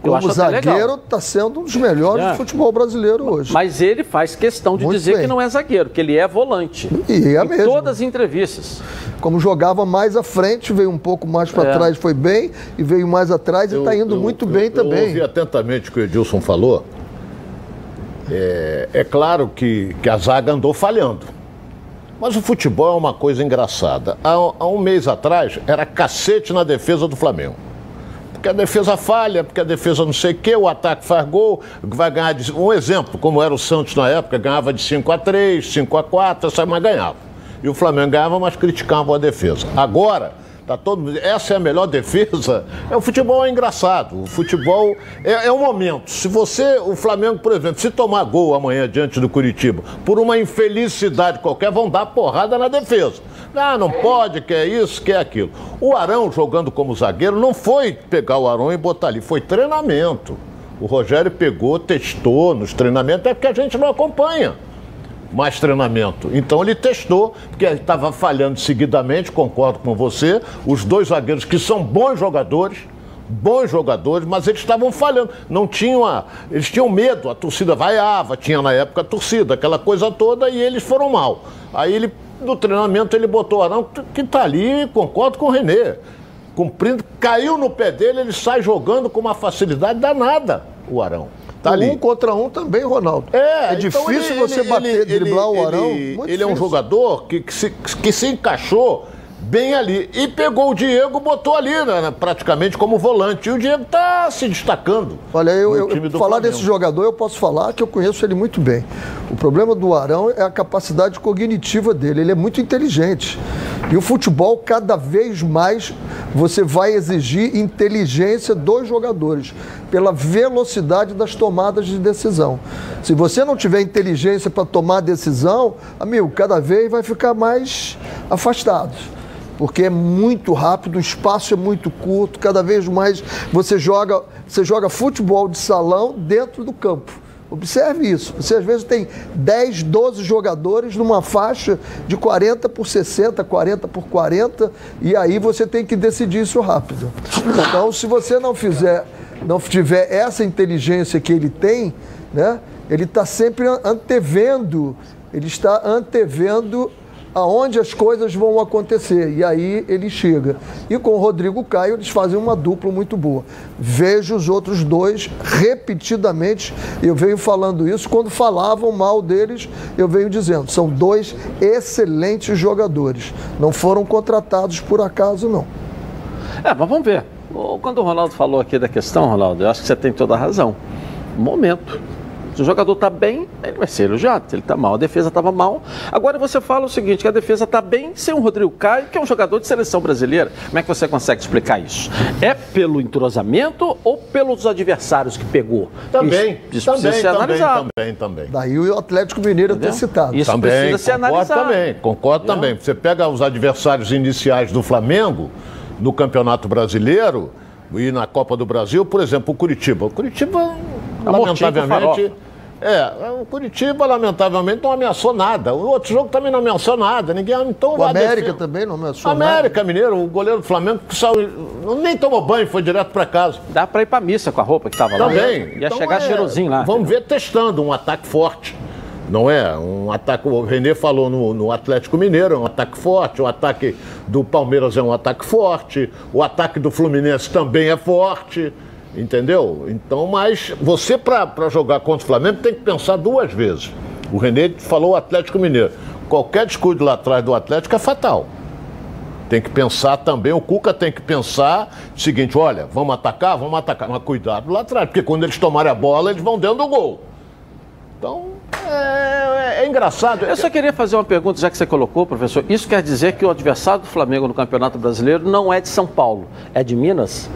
Eu Como zagueiro, está sendo um dos melhores É. do futebol brasileiro hoje. Mas ele faz questão de Muito dizer bem. que não é zagueiro, que ele é volante. E é em mesmo. todas as entrevistas. Como jogava mais à frente, veio um pouco mais para É. trás, foi bem, e veio mais atrás e está indo Eu- muito eu- bem eu também. ouvi atentamente o que o Edilson falou. É, é claro que, que a zaga andou falhando. Mas o futebol é uma coisa engraçada. Há, há um mês atrás, era cacete na defesa do Flamengo. Porque a defesa falha, porque a defesa não sei o quê, o ataque faz gol, vai ganhar de. Um exemplo, como era o Santos na época, ganhava de 5 a 3 5 a 4 essa mas ganhava. E o Flamengo ganhava, mas criticavam a defesa. Agora, tá todo. Essa é a melhor defesa. É, o futebol é engraçado. O futebol é, é um momento. Se você, o Flamengo, por exemplo, se tomar gol amanhã diante do Curitiba, por uma infelicidade qualquer, vão dar porrada na defesa. Ah, não pode, que é isso, que é aquilo. O Arão, jogando como zagueiro, não foi pegar o Arão e botar ali, foi treinamento. O Rogério pegou, testou nos treinamentos, é porque a gente não acompanha mais treinamento. Então ele testou, porque estava falhando seguidamente, concordo com você, os dois zagueiros que são bons jogadores, bons jogadores, mas eles estavam falhando. Não tinham a, eles tinham medo, a torcida vaiava, tinha na época a torcida, aquela coisa toda, e eles foram mal. Aí ele, no treinamento, ele botou o Arão, que está ali, concordo com o Renê. Cumprindo, caiu no pé dele, ele sai jogando com uma facilidade danada, o Arão. Tá ali. Um contra um também, Ronaldo. É, difícil então ele- você ele- bater, ele- driblar o Arão. Ele, é um jogador que, que, se, que se encaixou bem ali. E pegou o Diego, botou ali, né, praticamente como volante. E o Diego tá se destacando. Olha, eu, eu- falar Flamengo. desse jogador, eu posso falar que eu conheço ele muito bem. O problema do Arão é a capacidade cognitiva dele. Ele é muito inteligente. E o futebol, cada vez mais, você vai exigir inteligência dos jogadores, pela velocidade das tomadas de decisão. Se você não tiver inteligência para tomar decisão, amigo, cada vez vai ficar mais afastado porque é muito rápido, o espaço é muito curto, cada vez mais você joga, você joga futebol de salão dentro do campo. Observe isso. Você às vezes tem 10, 12 jogadores numa faixa de 40 por 60, 40 por 40, e aí você tem que decidir isso rápido. Então, se você não fizer, não tiver essa inteligência que ele tem, né? Ele está sempre antevendo, ele está antevendo aonde as coisas vão acontecer. E aí ele chega. E com o Rodrigo Caio, eles fazem uma dupla muito boa. Vejo os outros dois repetidamente. Eu venho falando isso. Quando falavam mal deles, eu venho dizendo. São dois excelentes jogadores. Não foram contratados por acaso, não. É, mas vamos ver. Quando o Ronaldo falou aqui da questão, Ronaldo, eu acho que você tem toda a razão. Momento. Se o jogador está bem, ele vai ser elogiado. Se ele está mal, a defesa estava mal. Agora você fala o seguinte, que a defesa está bem sem o Rodrigo Caio, que é um jogador de seleção brasileira. Como é que você consegue explicar isso? É pelo entrosamento ou pelos adversários que pegou? Também, isso, isso também, precisa ser também, analisado. também, também. Daí o Atlético Mineiro ter citado. Isso também, precisa ser concordo analisado. também, concordo Entendeu? também. Você pega os adversários iniciais do Flamengo no Campeonato Brasileiro e na Copa do Brasil, por exemplo, o Curitiba. O Curitiba, o lamentavelmente. É, o Curitiba, lamentavelmente, não ameaçou nada. O outro jogo também não ameaçou nada. Ninguém. Então, O a América defesa- também não ameaçou América Mineiro, o goleiro do Flamengo, que saiu, nem tomou banho, foi direto para casa. Dá para ir para missa com a roupa que estava lá. Também. Ia Então, chegar é, cheirosinho lá. Vamos ver testando um ataque forte. Não é? Um ataque, o Renê falou no, no Atlético Mineiro, é um ataque forte. O ataque do Palmeiras é um ataque forte. O ataque do Fluminense também é forte. Entendeu? Então, mas você, para jogar contra o Flamengo, tem que pensar duas vezes. O Renê falou o Atlético Mineiro. Qualquer descuido lá atrás do Atlético é fatal. Tem que pensar também, o Cuca tem que pensar o seguinte, olha, vamos atacar, vamos atacar, mas cuidado lá atrás, porque quando eles tomarem a bola, eles vão dentro do gol. Então, é, é- é engraçado. Eu só queria fazer uma pergunta, já que você colocou, professor. Isso quer dizer que o adversário do Flamengo no Campeonato Brasileiro não é de São Paulo, é de Minas?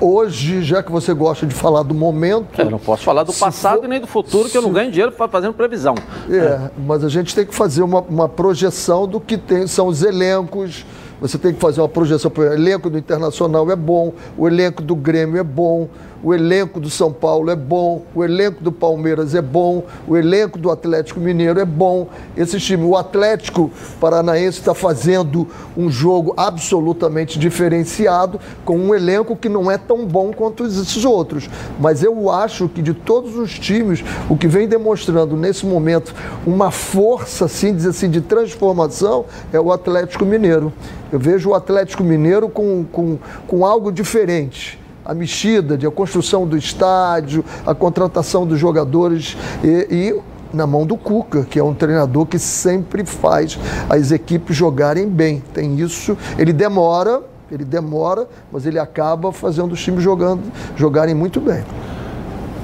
Hoje, já que você gosta de falar do momento, Eu não posso falar do Se passado for- e nem do futuro, que eu não se- ganho dinheiro fa- fazendo previsão. É, mas a gente tem que fazer uma, uma projeção do que tem, são os elencos. Você tem que fazer uma projeção. O elenco do Internacional é bom, o elenco do Grêmio é bom, o elenco do São Paulo é bom, o elenco do Palmeiras é bom, o elenco do Atlético Mineiro é bom. Esse time, o Atlético Paranaense está fazendo um jogo absolutamente diferenciado, com um elenco que não é tão bom quanto esses outros. Mas eu acho que de todos os times, o que vem demonstrando nesse momento uma força, assim, assim, de transformação é o Atlético Mineiro. Eu vejo o Atlético Mineiro com, com, com algo diferente. A mexida, de a construção do estádio, a contratação dos jogadores e, e na mão do Cuca, que é um treinador que sempre faz as equipes jogarem bem. Tem isso, ele demora, ele demora, mas ele acaba fazendo os times jogando, jogarem muito bem.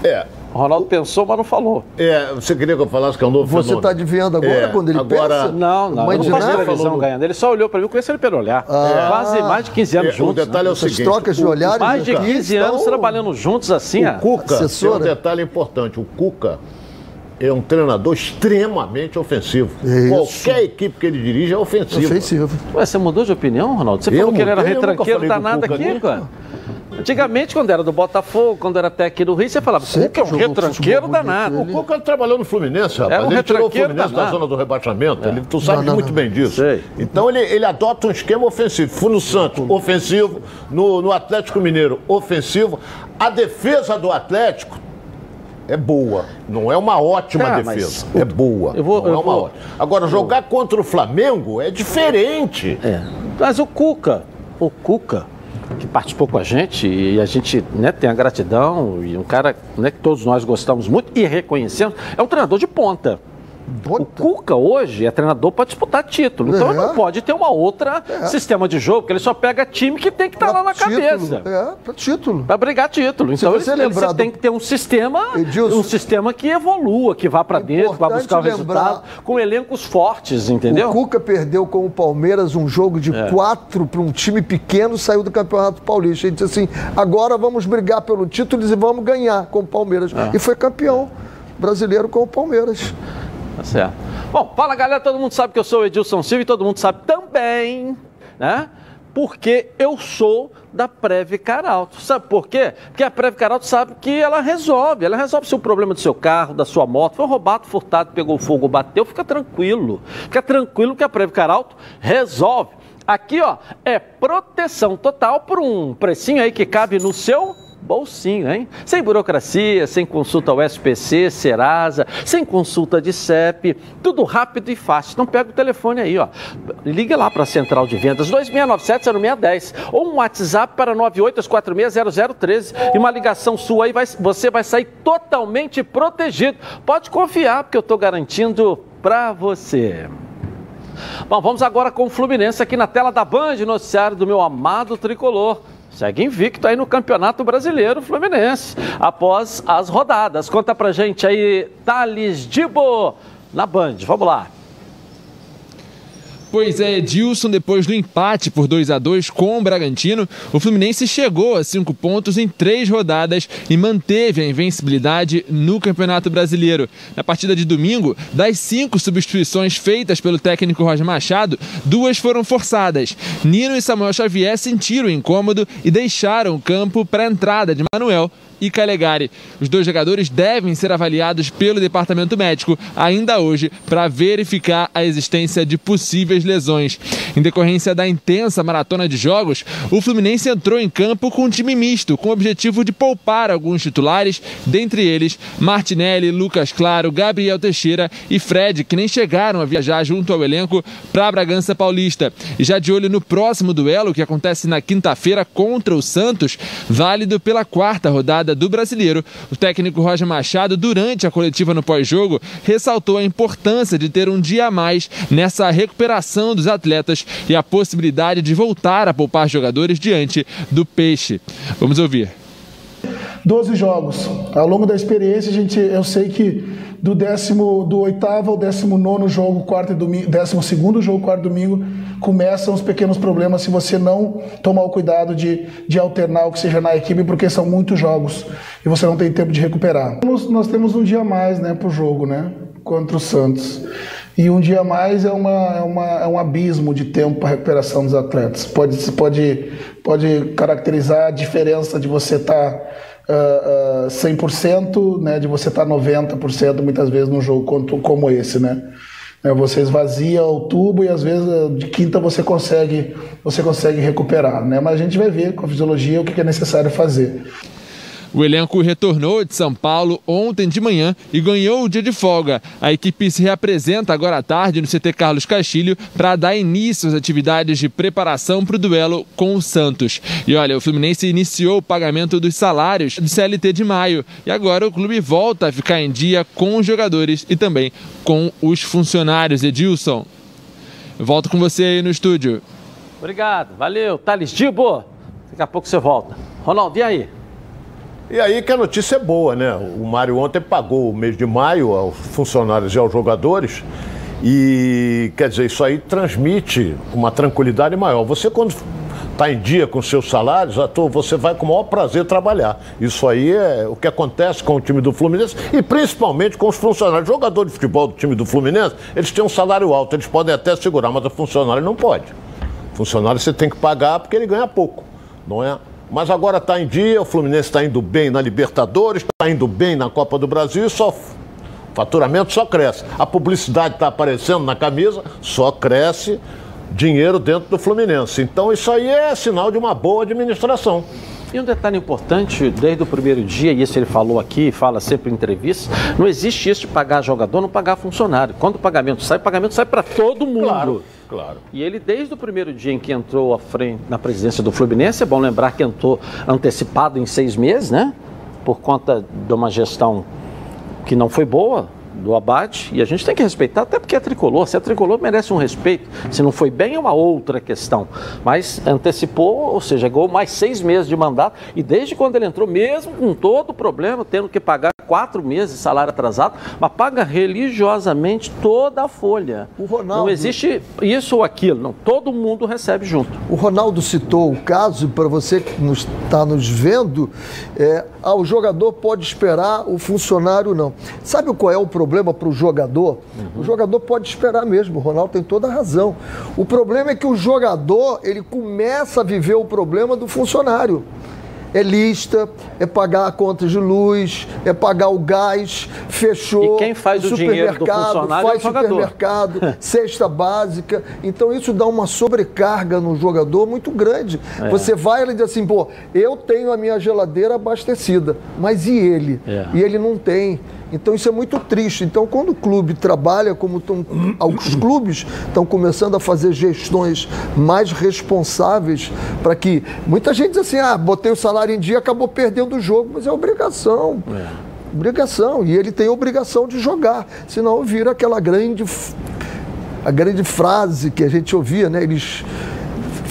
É, O Ronaldo pensou, mas não falou. é, você queria que eu falasse que é um novo Você está adivinhando agora É, quando ele agora- pensa? Não, não, Mãe eu não faço televisão no- ganhando. Ele só olhou para mim, eu conheço ele pelo olhar. Quase mais de 15 anos É, juntos. o detalhe é o Essas seguinte. trocas de olhares Mais de aqui 15 anos estão- trabalhando juntos assim, O. Cuca, Assessora. tem um detalhe importante, o Cuca é um treinador extremamente ofensivo. Isso. Qualquer equipe que ele dirige é ofensiva. Ofensivo. Ué, você mudou de opinião, Ronaldo? Você Eu falou que ele era mudei, retranqueiro danado aqui, cara. Antigamente, quando era do Botafogo, quando era até aqui do Rio, você falava, Sempre Cuca é um retranqueiro danado. O Cuca trabalhou no Fluminense, rapaz. Um ele tirou o retranqueiro Fluminense da danado. zona do rebaixamento. Ele, tu sabe Não, não, muito não. bem disso. Sei. Então ele, ele adota um esquema ofensivo. Fui no Santos, ofensivo. No, no Atlético Mineiro, ofensivo. A defesa do Atlético é boa. Não é uma ótima mas defesa. É boa. eu vou- não é eu uma vou- ótima. Agora, jogar contra o Flamengo é diferente. É. Mas o Cuca, o Cuca, que participou com a gente, e a gente né, tem a gratidão, e um cara né, que todos nós gostamos muito e reconhecemos, é um treinador de ponta. O Cuca hoje é treinador para disputar título. Então É. ele não pode ter uma outra sistema de jogo, porque ele só pega time que tem que estar tá lá na título. cabeça. É, para título. Para brigar título. Então você ele, lembrar do- tem que ter um sistema, Edilson, um sistema que evolua, que vá para dentro, que vá buscar o resultado, com elencos fortes, entendeu? O Cuca perdeu com o Palmeiras um jogo de É. quatro para um time pequeno, saiu do Campeonato Paulista. Ele disse assim: agora vamos brigar pelo título e vamos ganhar com o Palmeiras. É. E foi campeão brasileiro com o Palmeiras. Tá certo. Bom, fala galera, todo mundo sabe que eu sou o Edilson Silva e todo mundo sabe também, né? Porque eu sou da Preve Caralto. Sabe por quê? Porque a Preve Caralto sabe que ela resolve. Ela resolve seu problema do seu carro, da sua moto. Foi roubado, furtado, pegou fogo, bateu. Fica tranquilo. Fica tranquilo que a Preve Caralto resolve. Aqui, ó, é proteção total por um precinho aí que cabe no seu bolsinho, hein? Sem burocracia, sem consulta ao SPC, Serasa, sem consulta de CEP, tudo rápido e fácil. Então pega o telefone aí, ó. Liga lá para a Central de Vendas 2697-0610 ou um WhatsApp para 98460013 e uma ligação sua aí vai, você vai sair totalmente protegido. Pode confiar porque eu estou garantindo para você. Bom, vamos agora com o Fluminense aqui na tela da Band, noticiário do meu amado tricolor. Segue invicto aí no Campeonato Brasileiro Fluminense, após as rodadas. Conta pra gente aí, Thales Dibo, na Band. Vamos lá. Pois é, Edilson, depois do empate por 2 a 2 com o Bragantino, o Fluminense chegou a cinco pontos em três rodadas e manteve a invencibilidade no Campeonato Brasileiro. Na partida de domingo, das cinco substituições feitas pelo técnico Roger Machado, duas foram forçadas. Nino e Samuel Xavier sentiram o incômodo e deixaram o campo para a entrada de Manuel e Calegari. Os dois jogadores devem ser avaliados pelo departamento médico ainda hoje para verificar a existência de possíveis lesões. Em decorrência da intensa maratona de jogos, o Fluminense entrou em campo com um time misto, com o objetivo de poupar alguns titulares, dentre eles Martinelli, Lucas Claro, Gabriel Teixeira e Fred, que nem chegaram a viajar junto ao elenco para Bragança Paulista. E já de olho no próximo duelo, que acontece na quinta-feira contra o Santos, válido pela quarta rodada do Brasileiro, o técnico Roger Machado, durante a coletiva no pós-jogo, ressaltou a importância de ter um dia a mais nessa recuperação dos atletas e a possibilidade de voltar a poupar jogadores diante do Peixe. Vamos ouvir. 12 jogos. Ao longo da experiência, a gente, eu sei que do décimo, do oitavo ao décimo nono jogo, quarto e domingo, décimo segundo jogo, quarto e domingo, começam os pequenos problemas se você não tomar o cuidado de, de alternar o que seja na equipe, porque são muitos jogos e você não tem tempo de recuperar. Nós, nós temos um dia a mais, né, pro jogo, né, contra o Santos. E um dia a mais é, uma, é, uma, é um abismo de tempo para recuperação dos atletas. Pode, pode, pode caracterizar a diferença de você estar tá uh, uh, 100%, né, de você estar tá 90% muitas vezes num jogo como esse, né? É, você esvazia o tubo e às vezes de quinta você consegue, você consegue recuperar, né? Mas a gente vai ver com a fisiologia o que é necessário fazer. O elenco retornou de São Paulo ontem de manhã e ganhou o dia de folga. A equipe se reapresenta agora à tarde no CT Carlos Castilho para dar início às atividades de preparação para o duelo com o Santos. E olha, o Fluminense iniciou o pagamento dos salários do CLT de maio e agora o clube volta a ficar em dia com os jogadores e também com os funcionários. Edilson, volto com você aí no estúdio. Obrigado, valeu. Thales Dibo, daqui a pouco você volta. Ronaldo, e aí? E aí que a notícia é boa, né? O Mário ontem pagou o mês de maio aos funcionários e aos jogadores. E quer dizer, isso aí transmite uma tranquilidade maior. Você, quando está em dia com seus salários, você vai com o maior prazer trabalhar. Isso aí é o que acontece com o time do Fluminense e principalmente com os funcionários. Jogador de futebol do time do Fluminense, eles têm um salário alto, eles podem até segurar, mas o funcionário não pode. Funcionário você tem que pagar porque ele ganha pouco, não é? Mas agora está em dia, o Fluminense está indo bem na Libertadores, está indo bem na Copa do Brasil e só. O faturamento só cresce. A publicidade está aparecendo na camisa, só cresce dinheiro dentro do Fluminense. Então isso aí é sinal de uma boa administração. E um detalhe importante, desde o primeiro dia, e isso ele falou aqui, fala sempre em entrevistas, não existe isso de pagar jogador, não pagar funcionário. Quando o pagamento sai, o pagamento sai para todo mundo. Claro. Claro. E ele, desde o primeiro dia em que entrou frente na presidência do Fluminense, é bom lembrar que entrou antecipado em seis meses, né? Por conta de uma gestão que não foi boa, do abate e a gente tem que respeitar, até porque é tricolor. Se é tricolor, merece um respeito. Se não foi bem, é uma outra questão. Mas antecipou, ou seja, chegou mais seis meses de mandato e desde quando ele entrou, mesmo com todo o problema, tendo que pagar quatro meses de salário atrasado, mas paga religiosamente toda a folha. O Ronaldo... Não existe isso ou aquilo, não. Todo mundo recebe junto. O Ronaldo citou o caso, para você que está nos vendo, é, ah, o jogador pode esperar, o funcionário não. Sabe qual é o problema? Problema para o jogador, uhum. o jogador pode esperar mesmo, o Ronaldo tem toda a razão. O problema é que o jogador, ele começa a viver o problema do funcionário é lista, é pagar a conta de luz, é pagar o gás, fechou. E quem faz o, dinheiro do funcionário faz é o supermercado, cesta básica. Então isso dá uma sobrecarga no jogador muito grande. É. Você vai e diz assim, pô, eu tenho a minha geladeira abastecida, mas e ele? É. E ele não tem. Então isso é muito triste. Então, quando o clube trabalha, como tão, alguns clubes estão começando a fazer gestões mais responsáveis para que. Muita gente diz assim: ah, botei o salário em dia, acabou perdendo o jogo, mas é obrigação. É. Obrigação. E ele tem obrigação de jogar. Senão vira aquela grande. A grande frase que a gente ouvia, né? Eles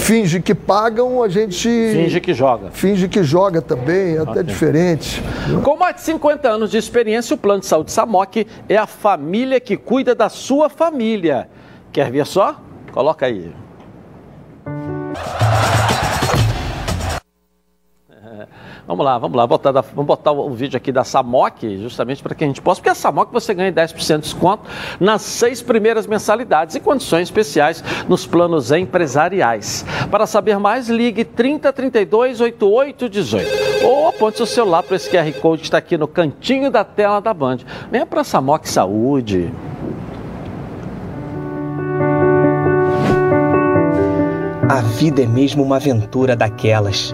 finge que pagam, a gente. Finge que joga. Finge que joga também, é até diferente. Com mais de 50 anos de experiência, o Plano de Saúde Samok é a família que cuida da sua família. Quer ver só? Coloca aí. Vamos lá, vamos lá, botar da, vamos botar o, vídeo aqui da Samok, justamente para que a gente possa, porque a Samok você ganha 10% de desconto nas seis primeiras mensalidades e condições especiais nos planos empresariais. Para saber mais, ligue 3032 8818 ou aponte seu celular para esse QR Code que está aqui no cantinho da tela da Band. Venha para a Samok Saúde. A vida é mesmo uma aventura daquelas.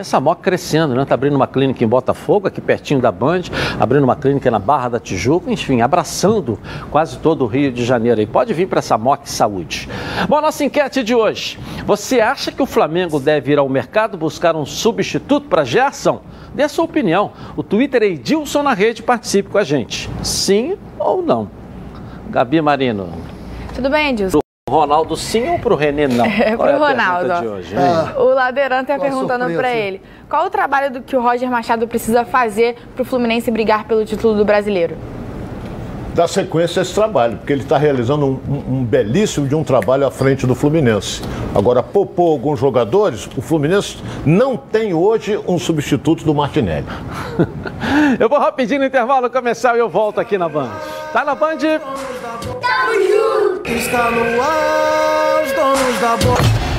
E a crescendo, né? Está abrindo uma clínica em Botafogo, aqui pertinho da Band, abrindo uma clínica na Barra da Tijuca, enfim, abraçando quase todo o Rio de Janeiro. E pode vir para a Samok Saúde. Bom, nossa enquete de hoje. Você acha que o Flamengo deve ir ao mercado buscar um substituto para Gerson? Dê a sua opinião. O Twitter é Edilson na rede, participe com a gente. Sim ou não? Gabi Marino. Tudo bem, Edilson? Ronaldo sim ou pro René não? É, pro é Ronaldo. Hoje, ah, o Ladeirante tá perguntando para ele. Qual o trabalho do que o Roger Machado precisa fazer para o Fluminense brigar pelo título do brasileiro? Dar sequência a esse trabalho, porque ele está realizando um, um, belíssimo de um trabalho à frente do Fluminense. Agora, popou alguns jogadores, o Fluminense não tem hoje um substituto do Martinelli. eu vou rapidinho no intervalo começar e eu volto aqui na Band. Tá na Band? Junto! Está no ar, os donos da bola.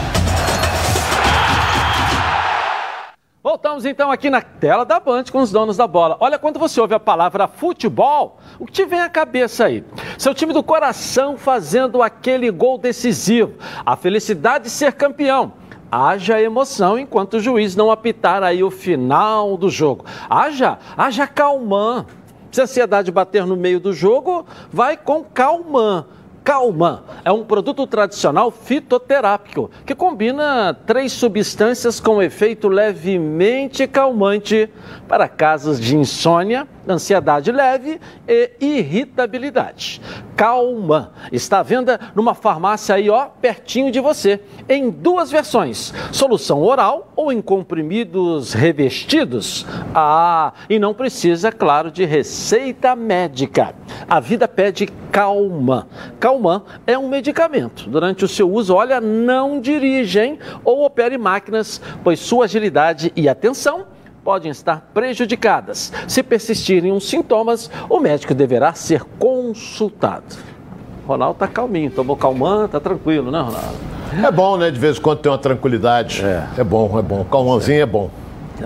Voltamos então aqui na tela da Band com os donos da bola. Olha, quando você ouve a palavra futebol, o que te vem à cabeça aí? Seu time do coração fazendo aquele gol decisivo, a felicidade de ser campeão. Haja emoção enquanto o juiz não apitar aí o final do jogo. Haja, haja calmã. Se a ansiedade bater no meio do jogo, vai com calmã. Calma. É um produto tradicional fitoterápico que combina três substâncias com efeito levemente calmante para casos de insônia, ansiedade leve e irritabilidade. Calma está à venda numa farmácia aí, ó, pertinho de você, em duas versões: solução oral ou em comprimidos revestidos. Ah, e não precisa, claro, de receita médica. A vida pede calma. Calma é um medicamento. Durante o seu uso, olha, não dirigem ou opere máquinas, pois sua agilidade e atenção podem estar prejudicadas. Se persistirem os sintomas, o médico deverá ser consultado. Ronaldo está calminho, tomou calmante, está tranquilo, né, Ronaldo? É bom, né? De vez em quando tem uma tranquilidade. É, é bom, é bom. Calmãozinho é bom.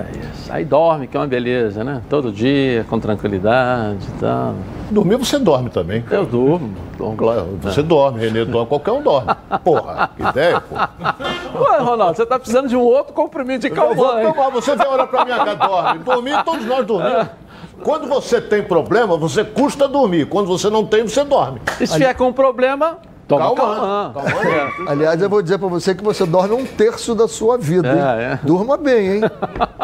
É. Aí dorme, que é uma beleza, né? Todo dia, com tranquilidade e tal. Dormir você dorme também. Eu durmo. durmo. Claro, você é. dorme, Renê dorme, qualquer um dorme. Porra, que ideia, pô. Ué, Ronaldo, você tá precisando de um outro comprimido de calmante. Você vem olhar pra minha cara, dorme. Dormir, todos nós dormimos. É. Quando você tem problema, você custa dormir. Quando você não tem, você dorme. E se vier com problema, Toma calma. calma. calma. Aliás, eu vou dizer para você que você dorme um terço da sua vida. É, é. Durma bem, hein?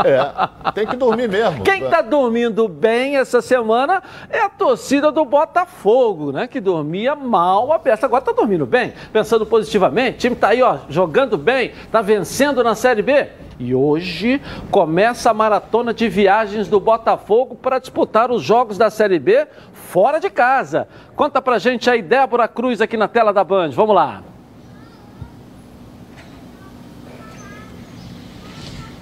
É, tem que dormir mesmo. Quem está dormindo bem essa semana é a torcida do Botafogo, né? Que dormia mal a peça. Agora está dormindo bem, pensando positivamente. O time está aí, ó, jogando bem, está vencendo na Série B. E hoje começa a maratona de viagens do Botafogo para disputar os jogos da Série B fora de casa. Conta pra gente aí, Débora Cruz, aqui na tela da Band. Vamos lá.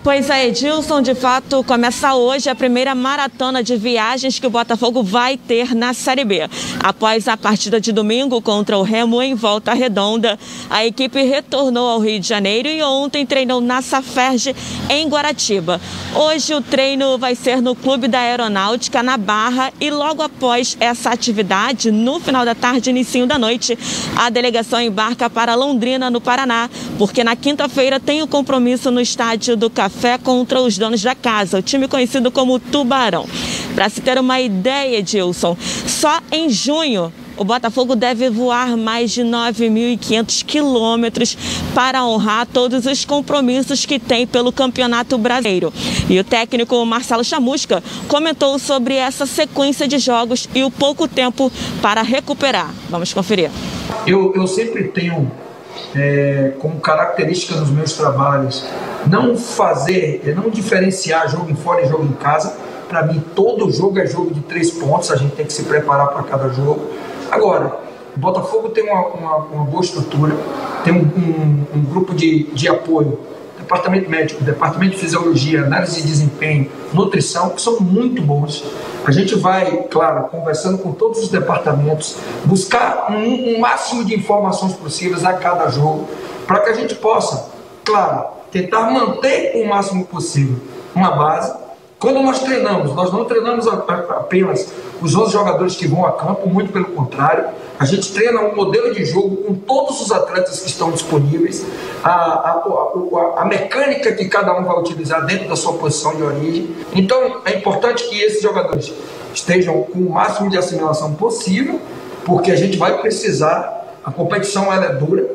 Pois é, Edilson, de fato, começa hoje a primeira maratona de viagens que o Botafogo vai ter na Série B. Após a partida de domingo contra o Remo em Volta Redonda, a equipe retornou ao Rio de Janeiro e ontem treinou na Saferge, em Guaratiba. Hoje o treino vai ser no Clube da Aeronáutica, na Barra, e logo após essa atividade, no final da tarde, início da noite, a delegação embarca para Londrina, no Paraná, porque na quinta-feira tem o compromisso no estádio do Café Café contra os donos da casa, o time conhecido como Tubarão. Para se ter uma ideia, Edilson, só em junho o Botafogo deve voar mais de 9.500 quilômetros para honrar todos os compromissos que tem pelo Campeonato Brasileiro. E o técnico Marcelo Chamusca comentou sobre essa sequência de jogos e o pouco tempo para recuperar. Vamos conferir. Eu, eu sempre tenho é, como característica nos meus trabalhos não fazer, é, não diferenciar jogo em fora e jogo em casa. Para mim, todo jogo é jogo de três pontos, a gente tem que se preparar para cada jogo. Agora, o Botafogo tem uma, uma, uma boa estrutura, tem um, um, um grupo de, de apoio departamento médico, departamento de fisiologia, análise de desempenho, nutrição, que são muito bons. A gente vai, claro, conversando com todos os departamentos, buscar um, um máximo de informações possíveis a cada jogo, para que a gente possa, claro, tentar manter o máximo possível uma base. Quando nós treinamos, nós não treinamos apenas os 11 jogadores que vão a campo, muito pelo contrário, a gente treina um modelo de jogo com todos os atletas que estão disponíveis, a, a, a, a, mecânica que cada um vai utilizar dentro da sua posição de origem. Então é importante que esses jogadores estejam com o máximo de assimilação possível, porque a gente vai precisar, a competição ela é dura,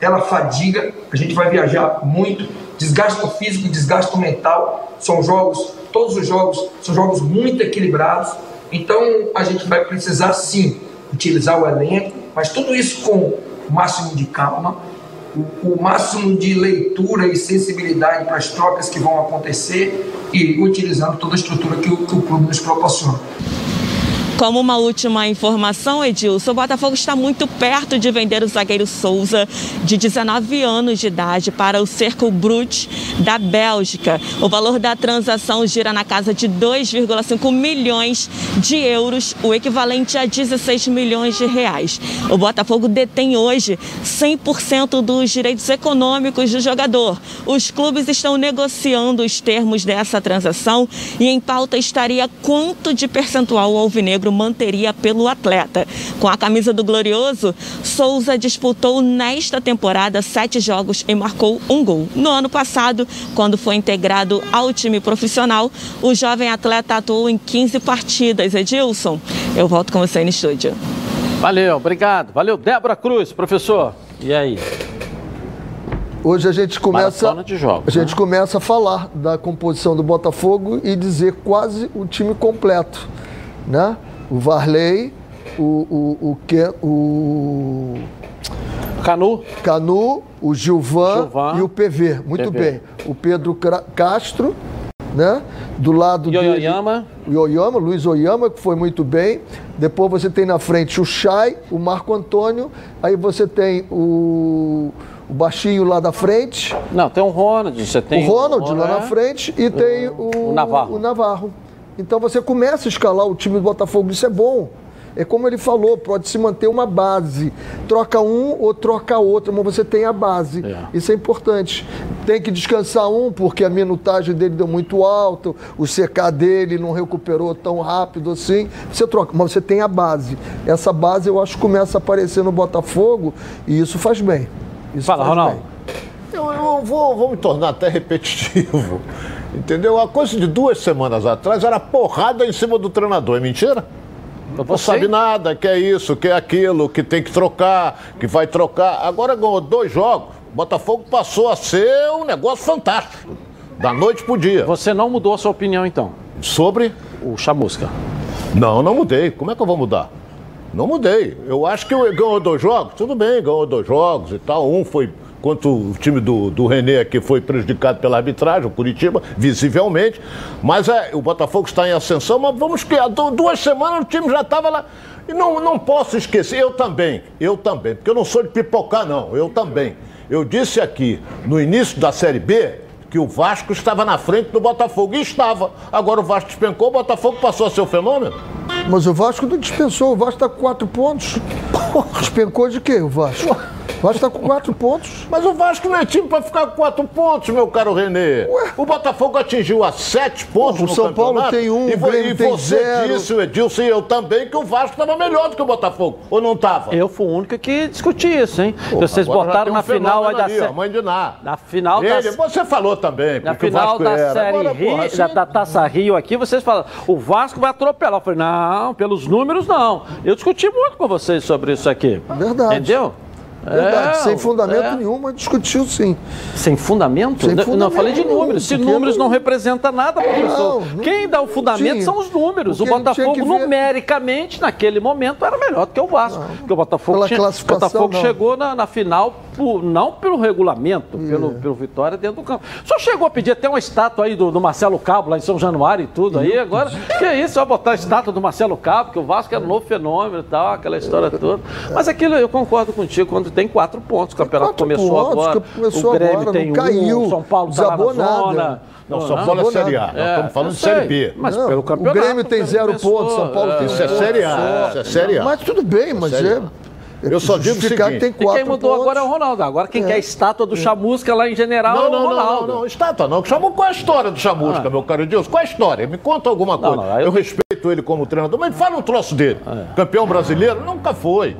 ela fadiga, a gente vai viajar muito, desgaste físico, desgaste mental, são jogos, todos os jogos são jogos muito equilibrados, então a gente vai precisar sim utilizar o elenco, mas tudo isso com o máximo de calma, o, o máximo de leitura e sensibilidade para as trocas que vão acontecer e utilizando toda a estrutura que o, que o clube nos proporciona. Como uma última informação, Edilson, o Botafogo está muito perto de vender o zagueiro Souza, de 19 anos de idade, para o Cerco Brut da Bélgica. O valor da transação gira na casa de 2,5 milhões de euros, o equivalente a 16 milhões de reais. O Botafogo detém hoje 100% dos direitos econômicos do jogador. Os clubes estão negociando os termos dessa transação e em pauta estaria quanto de percentual o alvinegro manteria pelo atleta. Com a camisa do Glorioso, Souza disputou nesta temporada sete jogos e marcou um gol. No ano passado, quando foi integrado ao time profissional, o jovem atleta atuou em 15 partidas. Edilson, eu volto com você no estúdio. Valeu, obrigado. Valeu, Débora Cruz, professor. E aí? Hoje a gente começa de jogos, a gente né? começa a falar da composição do Botafogo e dizer quase o time completo, né? O Varley, o, o, o, que, o Canu, Canu o Gilvan, Gilvan, e o PV. Muito PV. bem. O Pedro Castro, né? Do lado do Yoyama. O Yoyama, Luiz Oyama, que foi muito bem. Depois você tem na frente o Chay, o Marco Antônio. Aí você tem o, o baixinho lá da frente. Não, tem o Ronald, você tem o Ronald, o Ronald lá na frente e tem o, o Navarro. O Navarro. Então você começa a escalar o time do Botafogo, isso é bom. É como ele falou, pode se manter uma base. Troca um ou troca outro, mas você tem a base. É. Isso é importante. Tem que descansar um, porque a minutagem dele deu muito alto, o CK dele não recuperou tão rápido assim. Você troca, mas você tem a base. Essa base eu acho que começa a aparecer no Botafogo e isso faz bem. Isso Fala, faz Ronaldo. Bem. Eu, eu vou, vou me tornar até repetitivo. Entendeu? A coisa de duas semanas atrás era porrada em cima do treinador, é mentira? Não sabe nada, que é isso, que é aquilo, que tem que trocar, que vai trocar. Agora ganhou dois jogos, Botafogo passou a ser um negócio fantástico. Da noite pro dia. Você não mudou a sua opinião, então? Sobre? O Chamusca. Não, não mudei. Como é que eu vou mudar? Não mudei. Eu acho que ganhou dois jogos, tudo bem, ganhou dois jogos e tal. Um foi quanto o time do, do René aqui foi prejudicado pela arbitragem, o Curitiba, visivelmente. Mas é, o Botafogo está em ascensão, mas vamos que há duas semanas o time já estava lá. E não, não posso esquecer, eu também, eu também, porque eu não sou de pipocar, não, eu também. Eu disse aqui no início da Série B que o Vasco estava na frente do Botafogo. E estava. Agora o Vasco despencou, o Botafogo passou a ser o fenômeno. Mas o Vasco não dispensou, o Vasco está com quatro pontos. Despencou de quê o Vasco? O Vasco está com quatro pontos. Mas o Vasco não é time para ficar com quatro pontos, meu caro Renê. Ué? O Botafogo atingiu a sete pontos o no São Paulo tem um, e, o Grêmio e tem você zero. disse, o Edilson e eu também, que o Vasco estava melhor do que o Botafogo. Ou não estava? Eu fui o único que discuti isso, hein? Pô, Vocês botaram um na final aí da série. Mãe de Ná. Na final Ele, da... Você falou também. Na final da era. série Agora, Rio, porra, assim... da, da Taça Rio aqui, vocês falam, o Vasco vai atropelar. Eu falei, não, pelos números não. Eu discuti muito com vocês sobre isso aqui. Verdade. Entendeu? Verdade, É, sem fundamento é. nenhum, mas discutiu sim. Sem fundamento? Sem Não, fundamento Não, eu falei de números. Se números não- não representa nada, professor. Não, não- Quem dá o fundamento tinha. são os números. O Porque tinha Botafogo, ver- numericamente, naquele momento, era melhor do que o Vasco. Porque o Botafogo, Pela tinha- o Botafogo não. chegou na, na final, por- não pelo regulamento, pelo, pelo Vitória dentro do campo. O senhor chegou a pedir até uma estátua aí do, do Marcelo Cabo, lá em São Januário e tudo aí. Agora, que é isso? Vai botar a estátua do Marcelo Cabo, que o Vasco era um novo fenômeno e tal, aquela história toda. Mas aquilo, eu concordo contigo, quando tem quatro pontos, o campeonato quatro começou pontos, agora. começou o Grêmio agora, tem não caiu, um, o São Paulo está na zona. Não, São Paulo é Série A. Nós estamos falando de Série B. Mas Não, pelo o campeonato. Grêmio tem zero pontos, São Paulo tem Isso é zero. Série A. Isso é Série A. Mas tudo bem, mas Série é. Eu só digo o seguinte. que tem E quatro quem mudou pontos. agora é o Ronaldo. Agora quem É. quer a estátua do Chamusca lá em general é Não, o não, não, Ronaldo. não, não, estátua não. Chamou qual é a história do Chamusca, meu caro Deus? Qual é a história? Me conta alguma coisa. não, aí eu... eu- respeito ele como treinador, mas fala um troço dele. Campeão brasileiro? Nunca foi.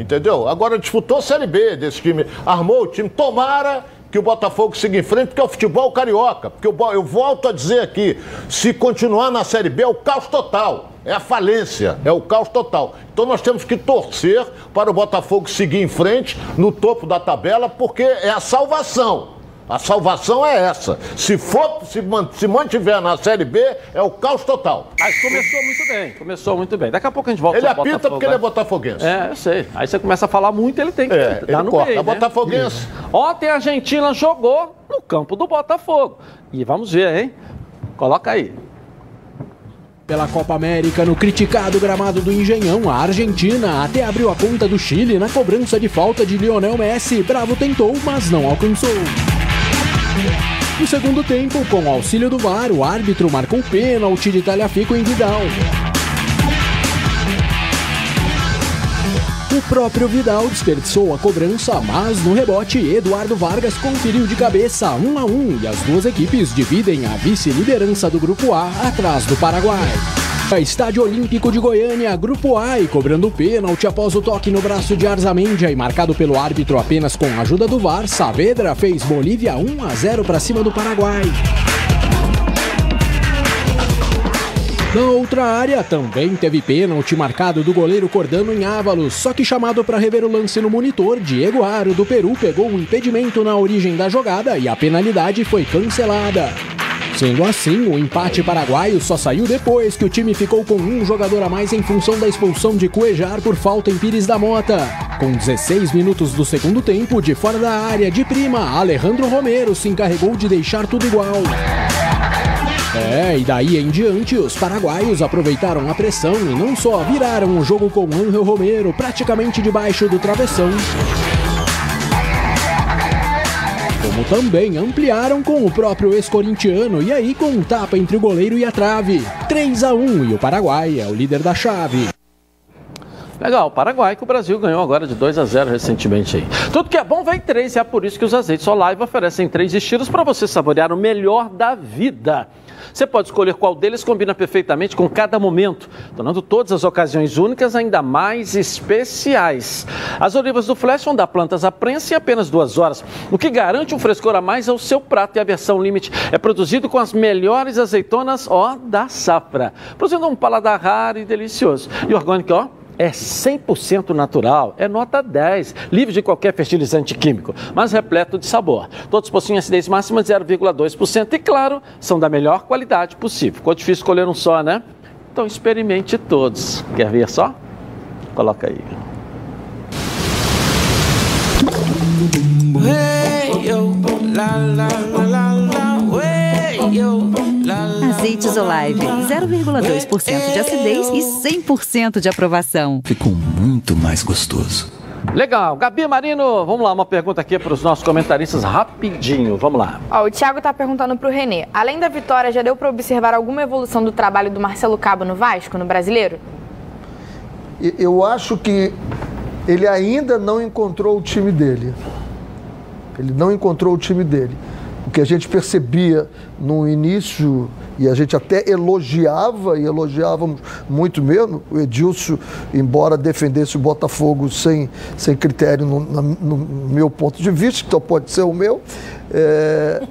Entendeu? Agora disputou a Série B desse time. Armou o time. Tomara que o Botafogo siga em frente, porque é o futebol carioca. Porque eu, eu volto a dizer aqui, se continuar na Série B é o caos total. É a falência, é o caos total. Então nós temos que torcer para o Botafogo seguir em frente no topo da tabela, porque é a salvação. A salvação é essa. Se for, se, man- se mantiver na Série B, é o caos total. Mas começou muito bem, começou muito bem. Daqui a pouco a gente volta Ele apita Botafogo, porque ele é né? botafoguense. É, eu sei. Aí você começa a falar muito, ele tem que É, dar no corta. meio, É né? botafoguense. Ontem a Argentina jogou no campo do Botafogo. E vamos ver, hein? Coloca aí. Pela Copa América, no criticado gramado do Engenhão, a Argentina até abriu a conta do Chile na cobrança de falta de Lionel Messi. Bravo tentou, mas não alcançou. No segundo tempo, com o auxílio do VAR, o árbitro marcou pênalti de Talhafico em Vidal. O próprio Vidal desperdiçou a cobrança, mas no rebote, Eduardo Vargas conferiu de cabeça 1 a 1 e as duas equipes dividem a vice-liderança do Grupo A atrás do Paraguai. A Estádio Olímpico de Goiânia, Grupo A, e cobrando pênalti após o toque no braço de Arzamendia e marcado pelo árbitro apenas com a ajuda do VAR, Saavedra fez Bolívia 1 a 0 para cima do Paraguai. Na outra área, também teve pênalti marcado do goleiro Cordano em Ávalos, só que chamado para rever o lance no monitor, Diego Aro do Peru pegou um impedimento na origem da jogada e a penalidade foi cancelada. Sendo assim, o empate paraguaio só saiu depois que o time ficou com um jogador a mais em função da expulsão de Cuejar por falta em Pires da Mota. Com 16 minutos do segundo tempo, de fora da área de prima, Alejandro Romero se encarregou de deixar tudo igual. É, e daí em diante, os paraguaios aproveitaram a pressão e não só viraram o jogo com Angel Romero praticamente debaixo do travessão, como também ampliaram com o próprio ex-corintiano e aí com um tapa entre o goleiro e a trave. 3 a 1 e o Paraguai é o líder da chave. Legal, Paraguai que o Brasil ganhou agora de 2 a 0 recentemente aí. Tudo que é bom vem três e é por isso que os azeites Olive oferecem três estilos para você saborear o melhor da vida. Você pode escolher qual deles combina perfeitamente com cada momento, tornando todas as ocasiões únicas ainda mais especiais. As olivas do Flash vão dar plantas à prensa em apenas duas horas, o que garante um frescor a mais ao seu prato e a versão limite é produzido com as melhores azeitonas, ó, da safra, produzindo um paladar raro e delicioso. E orgânico, ó, é 100% natural, é nota 10, livre de qualquer fertilizante químico, mas repleto de sabor. Todos possuem acidez máxima de 0,2% e, claro, são da melhor qualidade possível. Ficou difícil escolher um só, né? Então experimente todos. Quer ver só? Coloca aí. Azeites Olive, 0,2% de acidez e 100% de aprovação. Ficou muito mais gostoso. Legal. Gabi Marino, vamos lá, uma pergunta aqui para os nossos comentaristas rapidinho. Vamos lá. Ó, o Thiago está perguntando para o Renê. Além da vitória, já deu para observar alguma evolução do trabalho do Marcelo Cabo no Vasco, no Brasileiro? Eu acho que ele ainda não encontrou o time dele. Ele não encontrou o time dele. O que a gente percebia no início, e a gente até elogiava, e elogiávamos muito mesmo, o Edilson, embora defendesse o Botafogo sem, sem critério no, no meu ponto de vista, então pode ser o meu, é,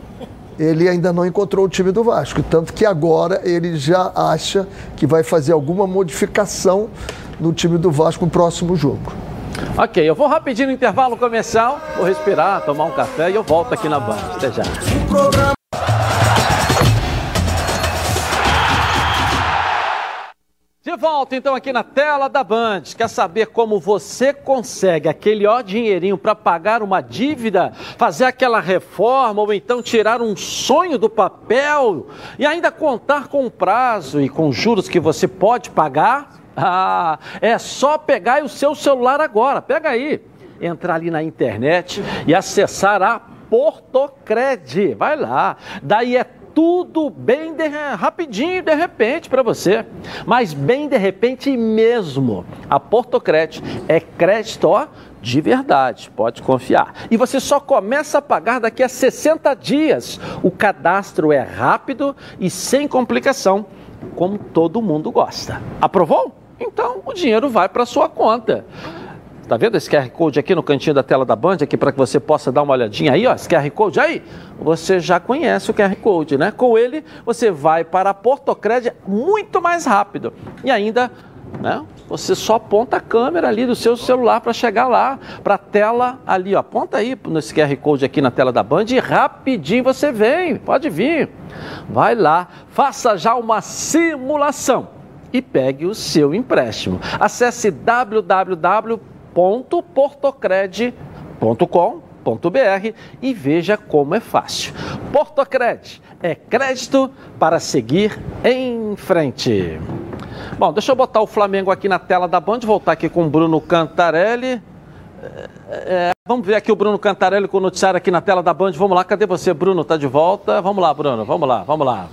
ele ainda não encontrou o time do Vasco. Tanto que agora ele já acha que vai fazer alguma modificação no time do Vasco no próximo jogo. Ok, eu vou rapidinho no intervalo comercial, vou respirar, tomar um café e eu volto aqui na Band. Até já. De volta então aqui na tela da Band. Quer saber como você consegue aquele ó dinheirinho para pagar uma dívida, fazer aquela reforma ou então tirar um sonho do papel e ainda contar com o prazo e com juros que você pode pagar? Ah, é só pegar o seu celular agora. Pega aí. Entrar ali na internet e acessar a Portocred. Vai lá. Daí é tudo bem de, rapidinho, de repente para você. Mas bem de repente mesmo. A Portocred é crédito de verdade, pode confiar. E você só começa a pagar daqui a 60 dias. O cadastro é rápido e sem complicação, como todo mundo gosta. Aprovou? então o dinheiro vai para sua conta. Tá vendo esse QR Code aqui no cantinho da tela da Band, aqui para que você possa dar uma olhadinha aí, ó, esse QR Code aí, você já conhece o QR Code, né? Com ele, você vai para a Portocred muito mais rápido. E ainda, né, você só aponta a câmera ali do seu celular para chegar lá, para a tela ali, ó, aponta aí nesse QR Code aqui na tela da Band e rapidinho você vem, pode vir. Vai lá, faça já uma simulação e pegue o seu empréstimo. Acesse www.portocred.com.br e veja como é fácil. Portocred é crédito para seguir em frente. Bom, deixa eu botar o Flamengo aqui na tela da Band, voltar aqui com o Bruno Cantarelli. É, é, vamos ver aqui o Bruno Cantarelli com o noticiário aqui na tela da Band. Vamos lá, cadê você, Bruno? Tá de volta? Vamos lá, Bruno, vamos lá, vamos lá.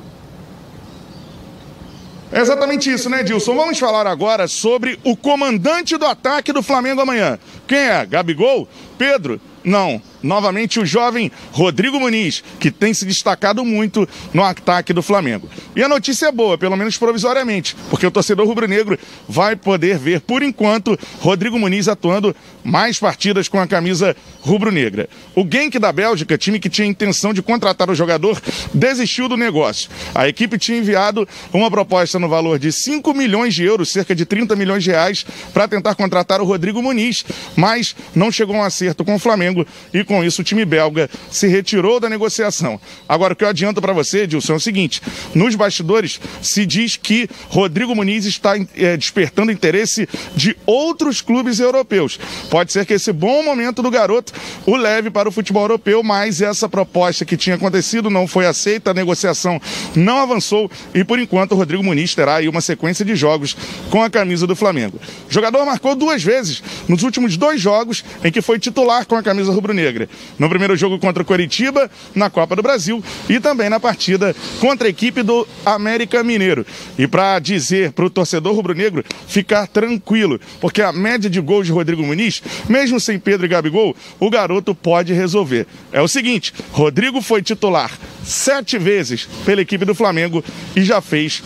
É exatamente isso, né, Dilson? Vamos falar agora sobre o comandante do ataque do Flamengo amanhã. Quem é? Gabigol? Pedro? Não novamente o jovem Rodrigo Muniz, que tem se destacado muito no ataque do Flamengo. E a notícia é boa, pelo menos provisoriamente, porque o torcedor rubro-negro vai poder ver, por enquanto, Rodrigo Muniz atuando mais partidas com a camisa rubro-negra. O Genk da Bélgica, time que tinha intenção de contratar o jogador, desistiu do negócio. A equipe tinha enviado uma proposta no valor de 5 milhões de euros, cerca de 30 milhões de reais, para tentar contratar o Rodrigo Muniz, mas não chegou a um acerto com o Flamengo e com isso o time belga se retirou da negociação. Agora, o que eu adianto para você, Edilson, é o seguinte: nos bastidores se diz que Rodrigo Muniz está é, despertando interesse de outros clubes europeus. Pode ser que esse bom momento do garoto o leve para o futebol europeu, mas essa proposta que tinha acontecido não foi aceita, a negociação não avançou e, por enquanto, o Rodrigo Muniz terá aí uma sequência de jogos com a camisa do Flamengo. O jogador marcou duas vezes nos últimos dois jogos em que foi titular com a camisa rubro-negra. No primeiro jogo contra o Coritiba, na Copa do Brasil, e também na partida contra a equipe do América Mineiro. E para dizer para o torcedor rubro-negro ficar tranquilo, porque a média de gols de Rodrigo Muniz, mesmo sem Pedro e Gabigol, o garoto pode resolver. É o seguinte: Rodrigo foi titular sete vezes pela equipe do Flamengo e já fez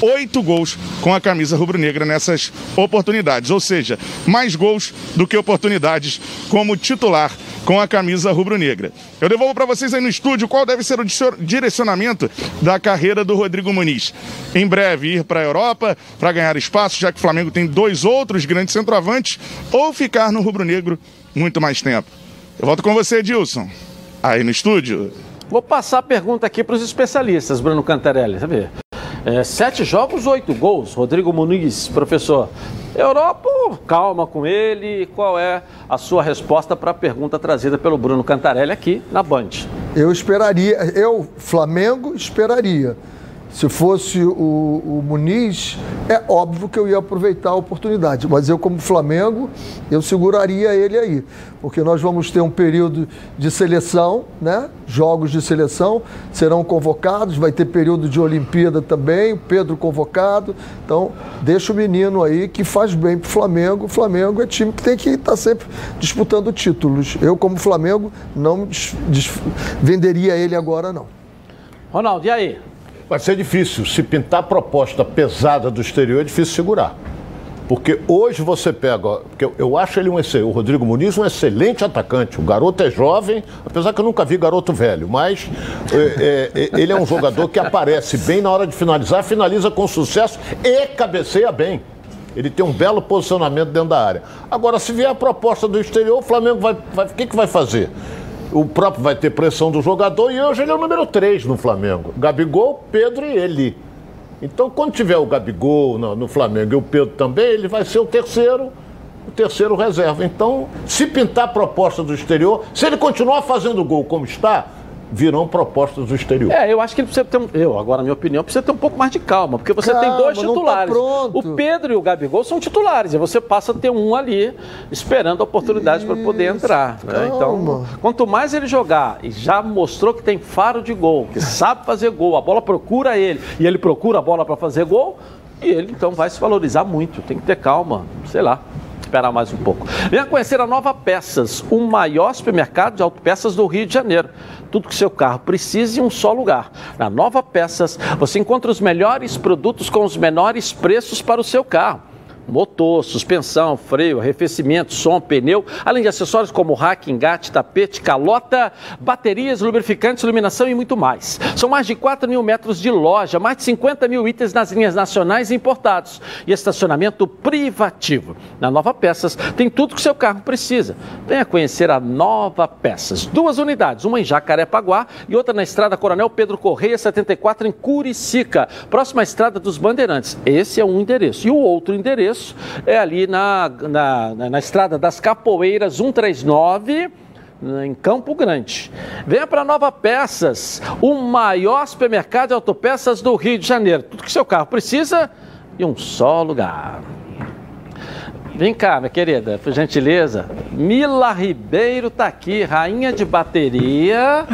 oito gols com a camisa rubro-negra nessas oportunidades, ou seja, mais gols do que oportunidades como titular com a camisa rubro-negra. Eu devolvo para vocês aí no estúdio qual deve ser o direcionamento da carreira do Rodrigo Muniz. Em breve ir para a Europa para ganhar espaço, já que o Flamengo tem dois outros grandes centroavantes, ou ficar no rubro-negro muito mais tempo. Eu volto com você, Edilson. Aí no estúdio. Vou passar a pergunta aqui para os especialistas, Bruno Cantarelli, sabe? É, sete jogos, oito gols. Rodrigo Muniz, professor. Europa, calma com ele. Qual é a sua resposta para a pergunta trazida pelo Bruno Cantarelli aqui na Band? Eu esperaria, eu, Flamengo, esperaria. Se fosse o, o, Muniz, é óbvio que eu ia aproveitar a oportunidade. Mas eu, como Flamengo, eu seguraria ele aí. Porque nós vamos ter um período de seleção, né? Jogos de seleção serão convocados, vai ter período de Olimpíada também, Pedro convocado. Então, deixa o menino aí que faz bem para o Flamengo. O Flamengo é time que tem que estar tá sempre disputando títulos. Eu, como Flamengo, não venderia ele agora, não. Ronaldo, e aí? Vai ser difícil. Se pintar proposta pesada do exterior, é difícil segurar. Porque hoje você pega, porque eu acho ele um o Rodrigo Muniz um excelente atacante. O garoto é jovem, apesar que eu nunca vi garoto velho, mas é, é, é ele é um jogador que aparece bem na hora de finalizar, finaliza com sucesso e cabeceia bem. Ele tem um belo posicionamento dentro da área. Agora, se vier a proposta do exterior, o Flamengo vai. vai o que, que vai fazer? O próprio vai ter pressão do jogador e hoje ele é o número 3 no Flamengo. Gabigol, Pedro e ele. Então, quando tiver o Gabigol no, no Flamengo e o Pedro também, ele vai ser o terceiro, o terceiro reserva. Então, se pintar a proposta do exterior, se ele continuar fazendo gol como está, virão propostas do exterior. É, eu acho que ele precisa ter um, eu, agora na minha opinião, precisa ter um pouco mais de calma, porque você calma, tem dois tá titulares. Tá o Pedro e o Gabigol são titulares, e você passa a ter um ali esperando a oportunidade para poder entrar. Né? Então, quanto mais ele jogar e já mostrou que tem faro de gol, que sabe fazer gol, a bola procura ele e ele procura a bola para fazer gol, e ele então vai se valorizar muito. Tem que ter calma, sei lá esperar mais um pouco. Venha conhecer a Nova Peças, o maior supermercado de autopeças do Rio de Janeiro tudo que seu carro precisa em um só lugar. Na Nova Peças, você encontra os melhores produtos com os menores preços para o seu carro motor, suspensão, freio, arrefecimento, som, pneu, além de acessórios como rack, engate, tapete, calota, baterias, lubrificantes, iluminação e muito mais. São mais de 4 mil metros de loja, mais de 50 mil itens nas linhas nacionais e importados e estacionamento privativo. Na Nova Peças tem tudo que seu carro precisa. Venha conhecer a Nova Peças. Duas unidades, uma em Jacarepaguá e outra na Estrada Coronel Pedro Correia 74 em Curicica, próxima à Estrada dos Bandeirantes. Esse é um endereço. E o outro endereço endereço é ali na, na, na, na Estrada das Capoeiras 139 em Campo Grande. Venha para Nova Peças, o maior supermercado de autopeças do Rio de Janeiro. Tudo que seu carro precisa em um só lugar. Vem cá, minha querida, por gentileza. Mila Ribeiro está aqui, rainha de bateria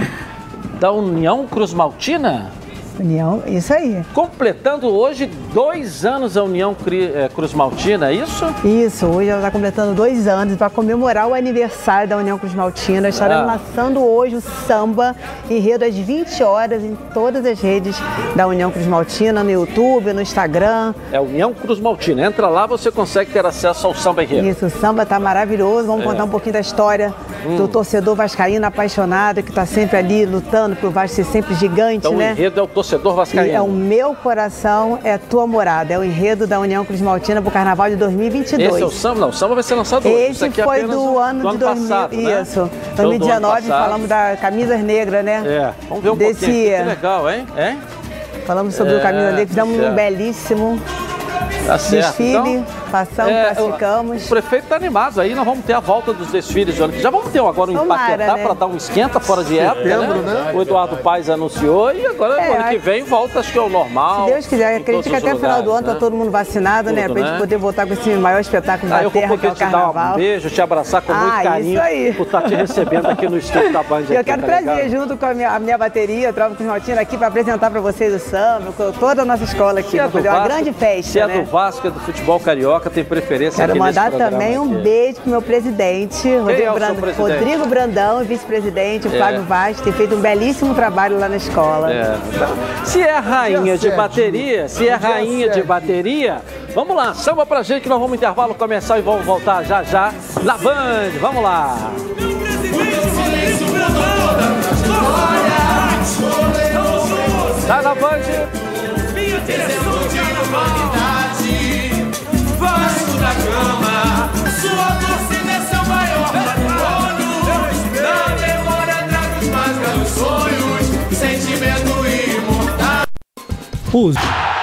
da União Cruz Maltina. União, isso aí. Completando hoje dois anos a União eh, Cruz Maltina, é isso? Isso, hoje ela está completando dois anos para comemorar o aniversário da União Cruz Maltina. Estaremos ah. lançando hoje o samba enredo às 20 horas em todas as redes da União Cruz Maltina, no YouTube, no Instagram. É União Cruz Maltina. Entra lá, você consegue ter acesso ao samba enredo. Isso, o samba está maravilhoso. Vamos é. contar um pouquinho da história hum. do torcedor vascaíno apaixonado que está sempre ali lutando para o Vasco ser sempre gigante, então, né? O enredo é o torcedor torcedor vascaíno. E é o meu coração, é tua morada. É o enredo da União Cruz Maltina para o Carnaval de 2022. Esse é o samba? Não, o samba vai ser lançado hoje. Esse é foi do ano, do de 2000, passado, né? Isso. 2019, falamos da Camisas Negras, né? É, vamos ver um Desse... pouquinho. Que legal, hein? hein? Falamos sobre é, o Caminho Negro, fizemos um belíssimo Tá certo. Desfile, então, passamos, é, classificamos. O, prefeito está animado aí, nós vamos ter a volta dos desfiles de ano Já vamos ter agora um Tomara, Empaquetá né? para dar um esquenta fora de época, Setembro, né? né? O Eduardo Paes anunciou e agora é, ano que vem volta, acho que é o normal. Se Deus quiser, acredito que até o final do ano tá né? todo mundo vacinado, né? Tudo, né? Pra gente poder voltar com esse maior espetáculo ah, da terra, que é o Carnaval. te dar um beijo, te abraçar com muito ah, carinho por estar tá te recebendo aqui no estúdio da Band. Eu quero tá trazer junto com a minha, a minha bateria, Tropa com Rotina aqui para apresentar para vocês o samba, com toda a nossa escola aqui, é fazer uma grande festa, É do Vasco, é do futebol carioca, tem preferência Quero mandar também um aqui. beijo pro meu presidente, Rodrigo, é Brand... presidente? Rodrigo Brandão, vice-presidente, o é. Flávio Vaz, tem feito um belíssimo trabalho lá na escola. É. Se é rainha de bateria, se é rainha de bateria, vamos lá, samba pra gente que nós vamos intervalo começar e vamos voltar já já na Band. Vamos lá. Tá na Band. Minha direção de Vasco da Gama. Sua torcida é seu maior patrimônio. Na memória traga os mais belos sonhos, sentimento imortal. Use.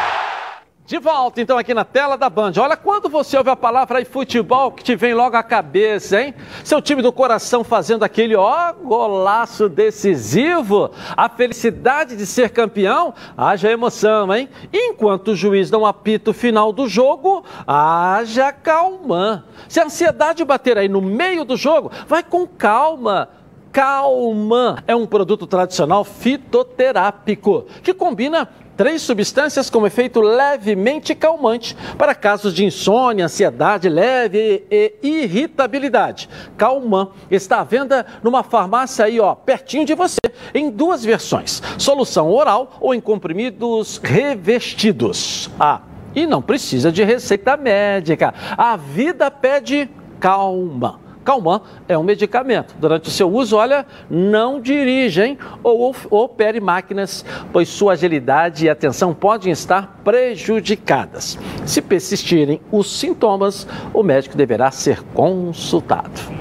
De volta então aqui na tela da Band. Olha, quando você ouve a palavra aí futebol, que te vem logo à cabeça, hein? Seu time do coração fazendo aquele ó golaço decisivo, a felicidade de ser campeão, haja emoção, hein? Enquanto o juiz não apita o final do jogo, haja calma. Se a ansiedade bater aí no meio do jogo, vai com calma. Calma é um produto tradicional fitoterápico que combina três substâncias com efeito levemente calmante para casos de insônia, ansiedade leve e irritabilidade. Calman está à venda numa farmácia aí, ó, pertinho de você, em duas versões: solução oral ou em comprimidos revestidos. Ah, e não precisa de receita médica. A vida pede calma. Calman é um medicamento. Durante o seu uso, olha, não dirigem ou, ou opere máquinas, pois sua agilidade e atenção podem estar prejudicadas. Se persistirem os sintomas, o médico deverá ser consultado.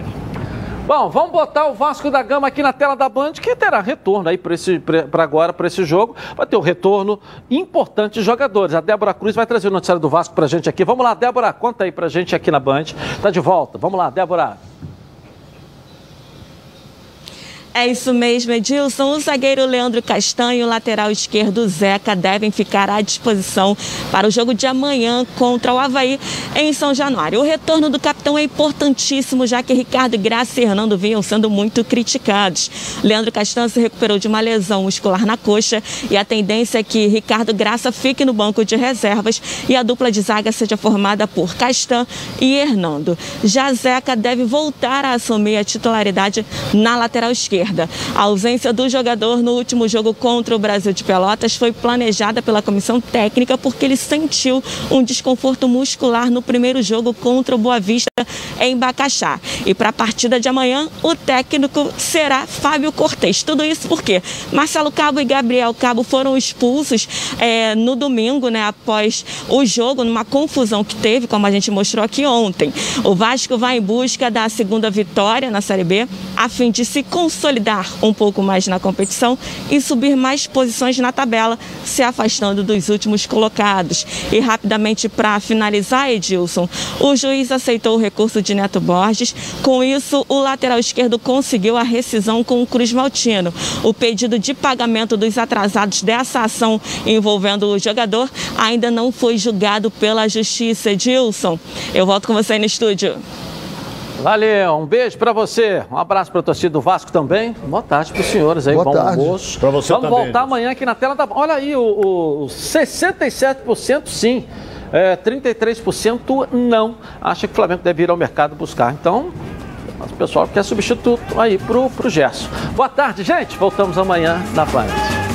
Bom, vamos botar o Vasco da Gama aqui na tela da Band, que terá retorno aí para agora, para esse jogo. Vai ter o um retorno importante de jogadores. A Débora Cruz vai trazer o noticiário do Vasco para gente aqui. Vamos lá, Débora, conta aí para gente aqui na Band. Tá de volta. Vamos lá, Débora. É isso mesmo, Edilson. O zagueiro Leandro Castanho e o lateral esquerdo Zeca devem ficar à disposição para o jogo de amanhã contra o Havaí em São Januário. O retorno do capitão é importantíssimo, já que Ricardo Graça e Hernando vinham sendo muito criticados. Leandro Castanho se recuperou de uma lesão muscular na coxa e a tendência é que Ricardo Graça fique no banco de reservas e a dupla de zaga seja formada por Castan e Hernando. Já Zeca deve voltar a assumir a titularidade na lateral esquerda esquerda. A ausência do jogador no último jogo contra o Brasil de Pelotas foi planejada pela comissão técnica porque ele sentiu um desconforto muscular no primeiro jogo contra o Boa Vista em Bacaxá. E para a partida de amanhã, o técnico será Fábio Cortes. Tudo isso porque Marcelo Cabo e Gabriel Cabo foram expulsos é, no domingo, né, após o jogo, numa confusão que teve, como a gente mostrou aqui ontem. O Vasco vai em busca da segunda vitória na Série B, a fim de se consolidar consolidar um pouco mais na competição e subir mais posições na tabela, se afastando dos últimos colocados. E rapidamente para finalizar, Edilson, o juiz aceitou o recurso de Neto Borges. Com isso, o lateral esquerdo conseguiu a rescisão com o Cruz Maltino. O pedido de pagamento dos atrasados dessa ação envolvendo o jogador ainda não foi julgado pela justiça. Edilson, eu volto com você no estúdio. Valeu, um beijo para você. Um abraço para a torcida do Vasco também. Boa tarde para os senhores aí, Boa bom tarde. almoço. Pra você Vamos também, voltar Deus. amanhã aqui na tela da. Olha aí, o, o 67% sim. É, 33% não. Acha que o Flamengo deve ir ao mercado buscar. Então, o pessoal quer substituto aí pro, pro Gerson. Boa tarde, gente. Voltamos amanhã na Band.